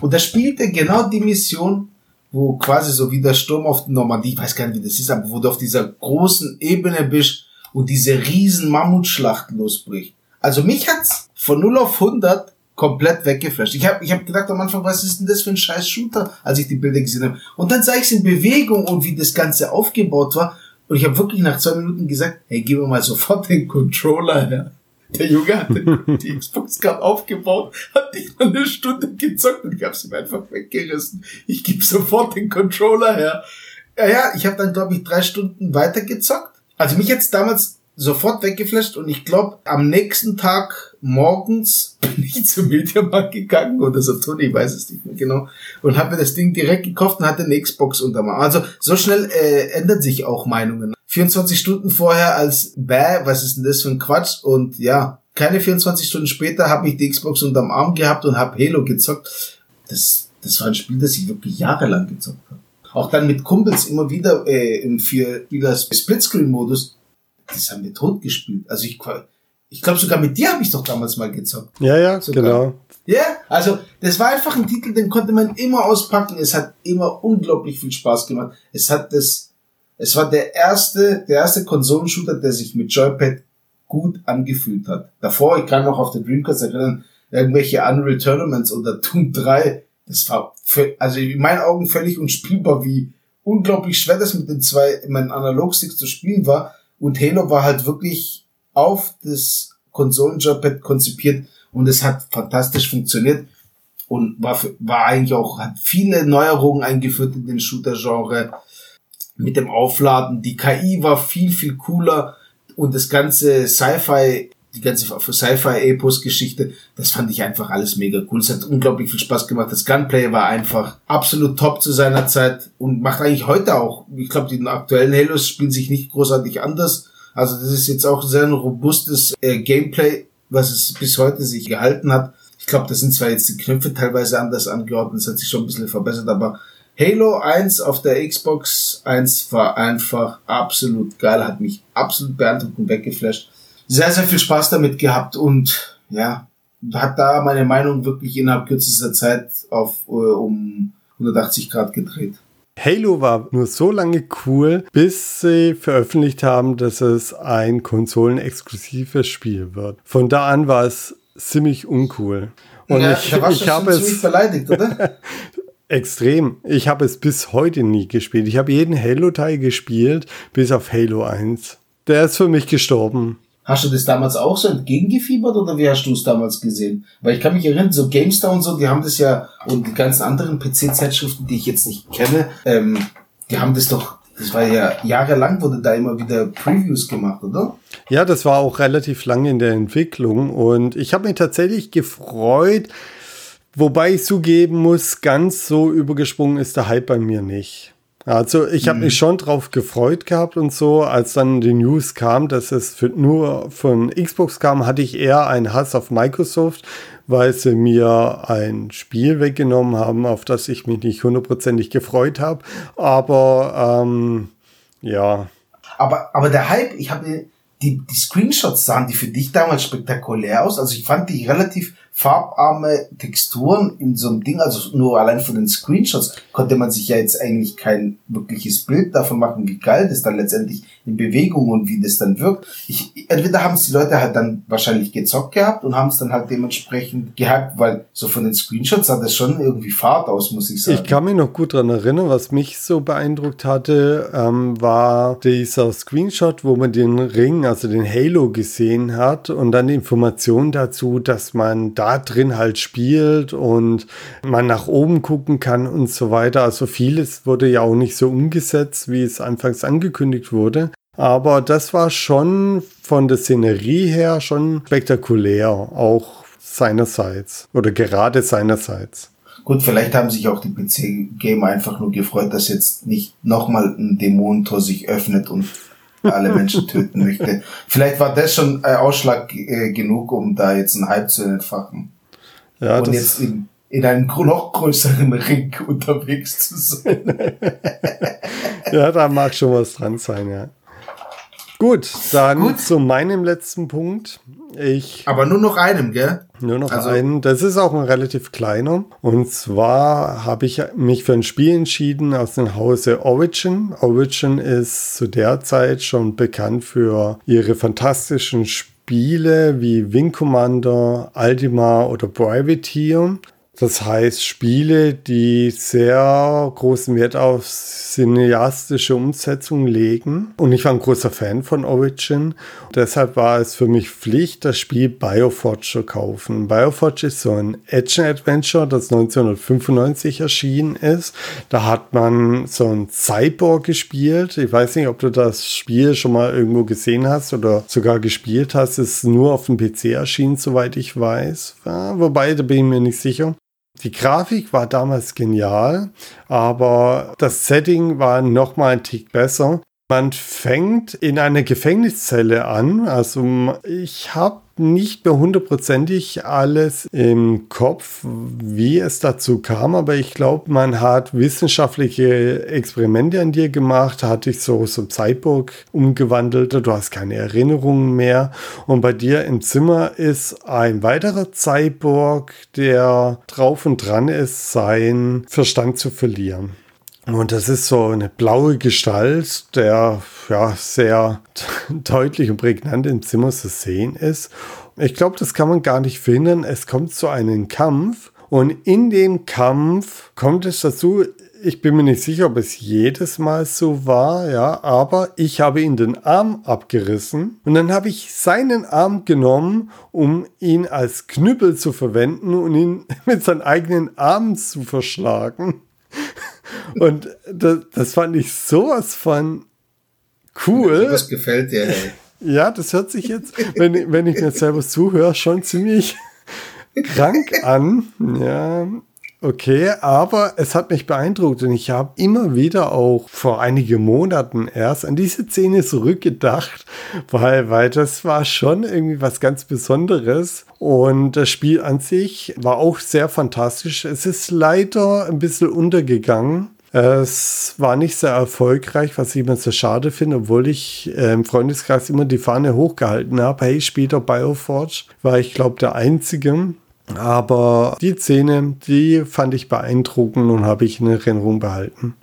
Und da spielte genau die Mission, wo quasi so wie der Sturm auf Normandie, ich weiß gar nicht, wie das ist, aber wo du auf dieser großen Ebene bist und diese riesen Mammutschlacht losbricht. Also mich hat's von 0 auf 100 komplett weggeflasht. Ich habe ich hab gedacht am Anfang, was ist denn das für ein scheiß Shooter, als ich die Bilder gesehen habe. Und dann sah ich es in Bewegung und wie das Ganze aufgebaut war. Und ich habe wirklich nach zwei Minuten gesagt, hey, gib mir mal sofort den Controller her. Der Junge hat die Xbox gerade aufgebaut, hat nicht mal eine Stunde gezockt und ich habe sie mir einfach weggerissen. Ich gebe sofort den Controller her. Ja, ja, ich habe dann, glaube ich, drei Stunden weiter gezockt. Also mich jetzt damals sofort weggeflasht und ich glaube, am nächsten Tag morgens bin ich zum Mediamarkt gegangen oder so Tony, ich weiß es nicht mehr genau, und habe mir das Ding direkt gekauft und hatte eine Xbox unter mir. Also so schnell äh, ändern sich auch Meinungen. 24 Stunden vorher als bäh, was ist denn das für ein Quatsch? Und ja, keine 24 Stunden später habe ich die Xbox unterm Arm gehabt und habe Halo gezockt. Das, das war ein Spiel, das ich wirklich jahrelang gezockt habe. Auch dann mit Kumpels immer wieder äh, im vier Spieler Splitscreen-Modus. Das haben wir tot gespielt. Also ich, ich glaube sogar mit dir habe ich doch damals mal gezockt. Ja, ja, sogar. genau. Ja, also das war einfach ein Titel, den konnte man immer auspacken. Es hat immer unglaublich viel Spaß gemacht. Es hat das es war der erste, der erste Konsolenshooter, der sich mit Joypad gut angefühlt hat. Davor, ich kann noch auf der Dreamcast erinnern, irgendwelche Unreal Tournaments oder Doom 3, das war, also in meinen Augen völlig unspielbar, wie unglaublich schwer das mit den zwei, meinen Analogsticks zu spielen war. Und Halo war halt wirklich auf das Konsolen-Joypad konzipiert und es hat fantastisch funktioniert und war, war eigentlich auch, hat viele Neuerungen eingeführt in den Shooter-Genre mit dem Aufladen. Die KI war viel, viel cooler und das ganze Sci-Fi, die ganze Sci-Fi-Epos-Geschichte, das fand ich einfach alles mega cool. Es hat unglaublich viel Spaß gemacht. Das Gunplay war einfach absolut top zu seiner Zeit und macht eigentlich heute auch. Ich glaube, die aktuellen Halos spielen sich nicht großartig anders. Also das ist jetzt auch sehr ein robustes äh, Gameplay, was es bis heute sich gehalten hat. Ich glaube, das sind zwar jetzt die Knöpfe teilweise anders angeordnet, es hat sich schon ein bisschen verbessert, aber Halo 1 auf der Xbox 1 war einfach absolut geil, hat mich absolut beeindruckt und weggeflasht. Sehr, sehr viel Spaß damit gehabt und ja, hat da meine Meinung wirklich innerhalb kürzester Zeit auf äh, um 180 Grad gedreht. Halo war nur so lange cool, bis sie veröffentlicht haben, dass es ein konsolenexklusives Spiel wird. Von da an war es ziemlich uncool. Und ja, ich, ich habe es beleidigt, oder? Extrem. Ich habe es bis heute nie gespielt. Ich habe jeden Halo-Teil gespielt, bis auf Halo 1. Der ist für mich gestorben. Hast du das damals auch so entgegengefiebert oder wie hast du es damals gesehen? Weil ich kann mich erinnern, so GameStar und so, die haben das ja, und die ganzen anderen PC-Zeitschriften, die ich jetzt nicht kenne, ähm, die haben das doch, das war ja jahrelang wurde da immer wieder Previews gemacht, oder? Ja, das war auch relativ lange in der Entwicklung und ich habe mich tatsächlich gefreut, Wobei ich zugeben muss, ganz so übergesprungen ist der Hype bei mir nicht. Also ich habe mhm. mich schon drauf gefreut gehabt und so, als dann die News kam, dass es für, nur von Xbox kam, hatte ich eher einen Hass auf Microsoft, weil sie mir ein Spiel weggenommen haben, auf das ich mich nicht hundertprozentig gefreut habe. Aber ähm, ja. Aber, aber der Hype, ich habe die, die Screenshots sahen die für dich damals spektakulär aus. Also ich fand die relativ farbarme Texturen in so einem Ding, also nur allein von den Screenshots konnte man sich ja jetzt eigentlich kein wirkliches Bild davon machen, wie geil das dann letztendlich in Bewegung und wie das dann wirkt. Ich, entweder haben es die Leute halt dann wahrscheinlich gezockt gehabt und haben es dann halt dementsprechend gehabt, weil so von den Screenshots sah das schon irgendwie Fahrt aus, muss ich sagen. Ich kann mich noch gut dran erinnern, was mich so beeindruckt hatte, ähm, war dieser Screenshot, wo man den Ring, also den Halo gesehen hat und dann die Information dazu, dass man da da drin halt spielt und man nach oben gucken kann und so weiter. Also vieles wurde ja auch nicht so umgesetzt, wie es anfangs angekündigt wurde. Aber das war schon von der Szenerie her schon spektakulär. Auch seinerseits oder gerade seinerseits. Gut, vielleicht haben sich auch die PC-Gamer einfach nur gefreut, dass jetzt nicht nochmal ein Dämonentor sich öffnet und alle Menschen töten möchte. Vielleicht war das schon äh, Ausschlag äh, genug, um da jetzt einen Hype zu entfachen. Ja, und jetzt in, in einem noch größeren Ring unterwegs zu sein. ja, da mag schon was dran sein, ja. Gut, dann Gut. zu meinem letzten Punkt. Ich Aber nur noch einem, gell? Nur noch also, einen. Das ist auch ein relativ kleiner. Und zwar habe ich mich für ein Spiel entschieden aus dem Hause Origin. Origin ist zu der Zeit schon bekannt für ihre fantastischen Spiele wie Wing Commander, Ultima oder Privateer. Das heißt, Spiele, die sehr großen Wert auf cineastische Umsetzung legen. Und ich war ein großer Fan von Origin. Deshalb war es für mich Pflicht, das Spiel Bioforge zu kaufen. Bioforge ist so ein Action-Adventure, das 1995 erschienen ist. Da hat man so ein Cyborg gespielt. Ich weiß nicht, ob du das Spiel schon mal irgendwo gesehen hast oder sogar gespielt hast. Es ist nur auf dem PC erschienen, soweit ich weiß. Ja, wobei, da bin ich mir nicht sicher. Die Grafik war damals genial, aber das Setting war noch mal ein Tick besser. Man fängt in einer Gefängniszelle an. Also ich habe nicht mehr hundertprozentig alles im Kopf, wie es dazu kam, aber ich glaube, man hat wissenschaftliche Experimente an dir gemacht, hat dich so zum Cyborg umgewandelt, du hast keine Erinnerungen mehr und bei dir im Zimmer ist ein weiterer Cyborg, der drauf und dran ist, seinen Verstand zu verlieren. Und das ist so eine blaue Gestalt, der ja sehr deutlich und prägnant im Zimmer zu sehen ist. Ich glaube, das kann man gar nicht finden. Es kommt zu einem Kampf und in dem Kampf kommt es dazu, ich bin mir nicht sicher, ob es jedes Mal so war, ja, aber ich habe ihn den Arm abgerissen und dann habe ich seinen Arm genommen, um ihn als Knüppel zu verwenden und ihn mit seinen eigenen Armen zu verschlagen. Und das, das fand ich sowas von cool. Das gefällt dir, ey. Ja, das hört sich jetzt, wenn, wenn ich mir selber zuhöre, schon ziemlich krank an. Ja, okay, aber es hat mich beeindruckt und ich habe immer wieder auch vor einigen Monaten erst an diese Szene zurückgedacht, weil, weil das war schon irgendwie was ganz Besonderes und das Spiel an sich war auch sehr fantastisch. Es ist leider ein bisschen untergegangen es war nicht sehr erfolgreich, was ich immer so schade finde, obwohl ich im Freundeskreis immer die Fahne hochgehalten habe. Hey, später Bioforge war ich glaube der Einzige. Aber die Szene, die fand ich beeindruckend und habe ich in Erinnerung behalten.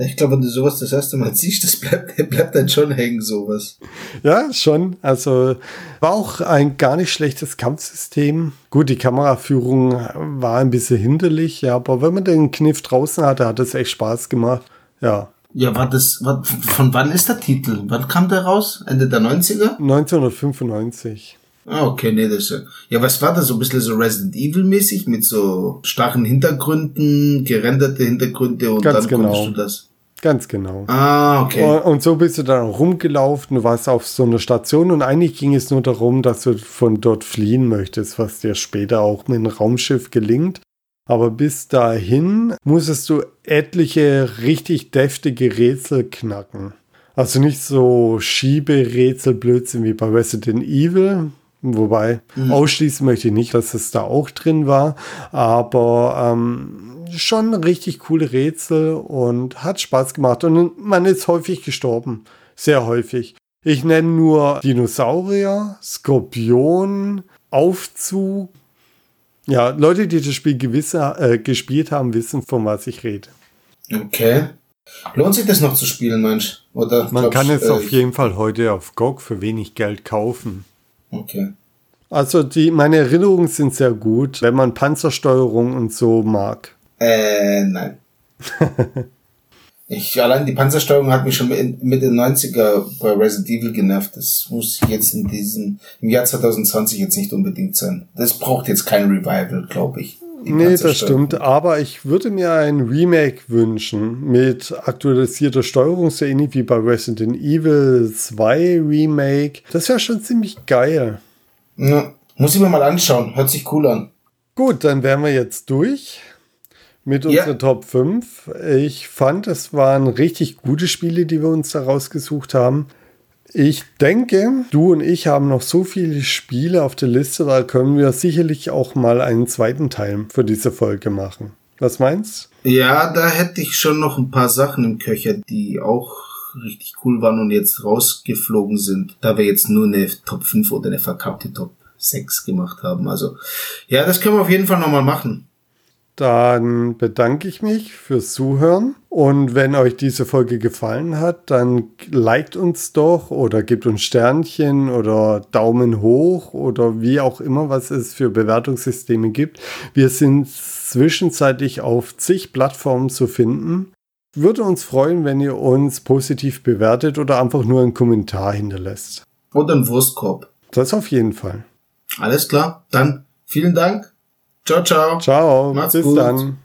Ich glaube, wenn du sowas das erste Mal siehst, das bleibt, bleibt dann schon hängen, sowas. Ja, schon. Also war auch ein gar nicht schlechtes Kampfsystem. Gut, die Kameraführung war ein bisschen hinderlich, ja, aber wenn man den Kniff draußen hatte, hat es echt Spaß gemacht. Ja. Ja, war das, war, von wann ist der Titel? Wann kam der raus? Ende der 90er? 1995. Ah, okay, nee, das ist ja. Ja, was war das? So ein bisschen so Resident Evil-mäßig mit so starren Hintergründen, gerenderte Hintergründe und Ganz dann genau. konntest du das. Ganz genau. Ah, okay. Und, so bist du dann rumgelaufen, du warst auf so einer Station und eigentlich ging es nur darum, dass du von dort fliehen möchtest, was dir später auch mit einem Raumschiff gelingt. Aber bis dahin musstest du etliche richtig deftige Rätsel knacken. Also nicht so Schieberätselblödsinn wie bei Resident Evil, Wobei mhm. ausschließen möchte ich nicht, dass es da auch drin war, aber ähm, schon richtig coole Rätsel und hat Spaß gemacht. Und man ist häufig gestorben. Sehr häufig. Ich nenne nur Dinosaurier, Skorpion, Aufzug. Ja, Leute, die das Spiel gewisse, äh, gespielt haben, wissen, von was ich rede. Okay. Lohnt sich das noch zu spielen, Mensch? Oder Man kann es äh, auf jeden Fall heute auf GOG für wenig Geld kaufen. Okay. Also die, meine Erinnerungen sind sehr gut, wenn man Panzersteuerung und so mag. Äh, nein. ich, allein die Panzersteuerung hat mich schon mit den 90er bei Resident Evil genervt. Das muss jetzt in diesem, im Jahr 2020 jetzt nicht unbedingt sein. Das braucht jetzt kein Revival, glaube ich. Nee, das stimmt. Aber ich würde mir ein Remake wünschen mit aktualisierter Steuerung, so ähnlich wie bei Resident Evil 2 Remake. Das wäre schon ziemlich geil. Ja, Muss ich mir mal anschauen. Hört sich cool an. Gut, dann wären wir jetzt durch mit Ja. unserer Top 5. Ich fand, es waren richtig gute Spiele, die wir uns da rausgesucht haben. Ich denke, du und ich haben noch so viele Spiele auf der Liste, da können wir sicherlich auch mal einen zweiten Teil für diese Folge machen. Was meinst? Ja, da hätte ich schon noch ein paar Sachen im Köcher, die auch richtig cool waren und jetzt rausgeflogen sind, da wir jetzt nur eine Top 5 oder eine verkappte Top 6 gemacht haben. Also, ja, das können wir auf jeden Fall nochmal machen. Dann bedanke ich mich fürs Zuhören. Und wenn euch diese Folge gefallen hat, dann liked uns doch oder gebt uns Sternchen oder Daumen hoch oder wie auch immer, was es für Bewertungssysteme gibt. Wir sind zwischenzeitlich auf zig Plattformen zu finden. Würde uns freuen, wenn ihr uns positiv bewertet oder einfach nur einen Kommentar hinterlässt. Oder ein Wurstkorb. Das auf jeden Fall. Alles klar. Dann vielen Dank. Ciao, ciao. Ciao, Macht's bis gut. dann.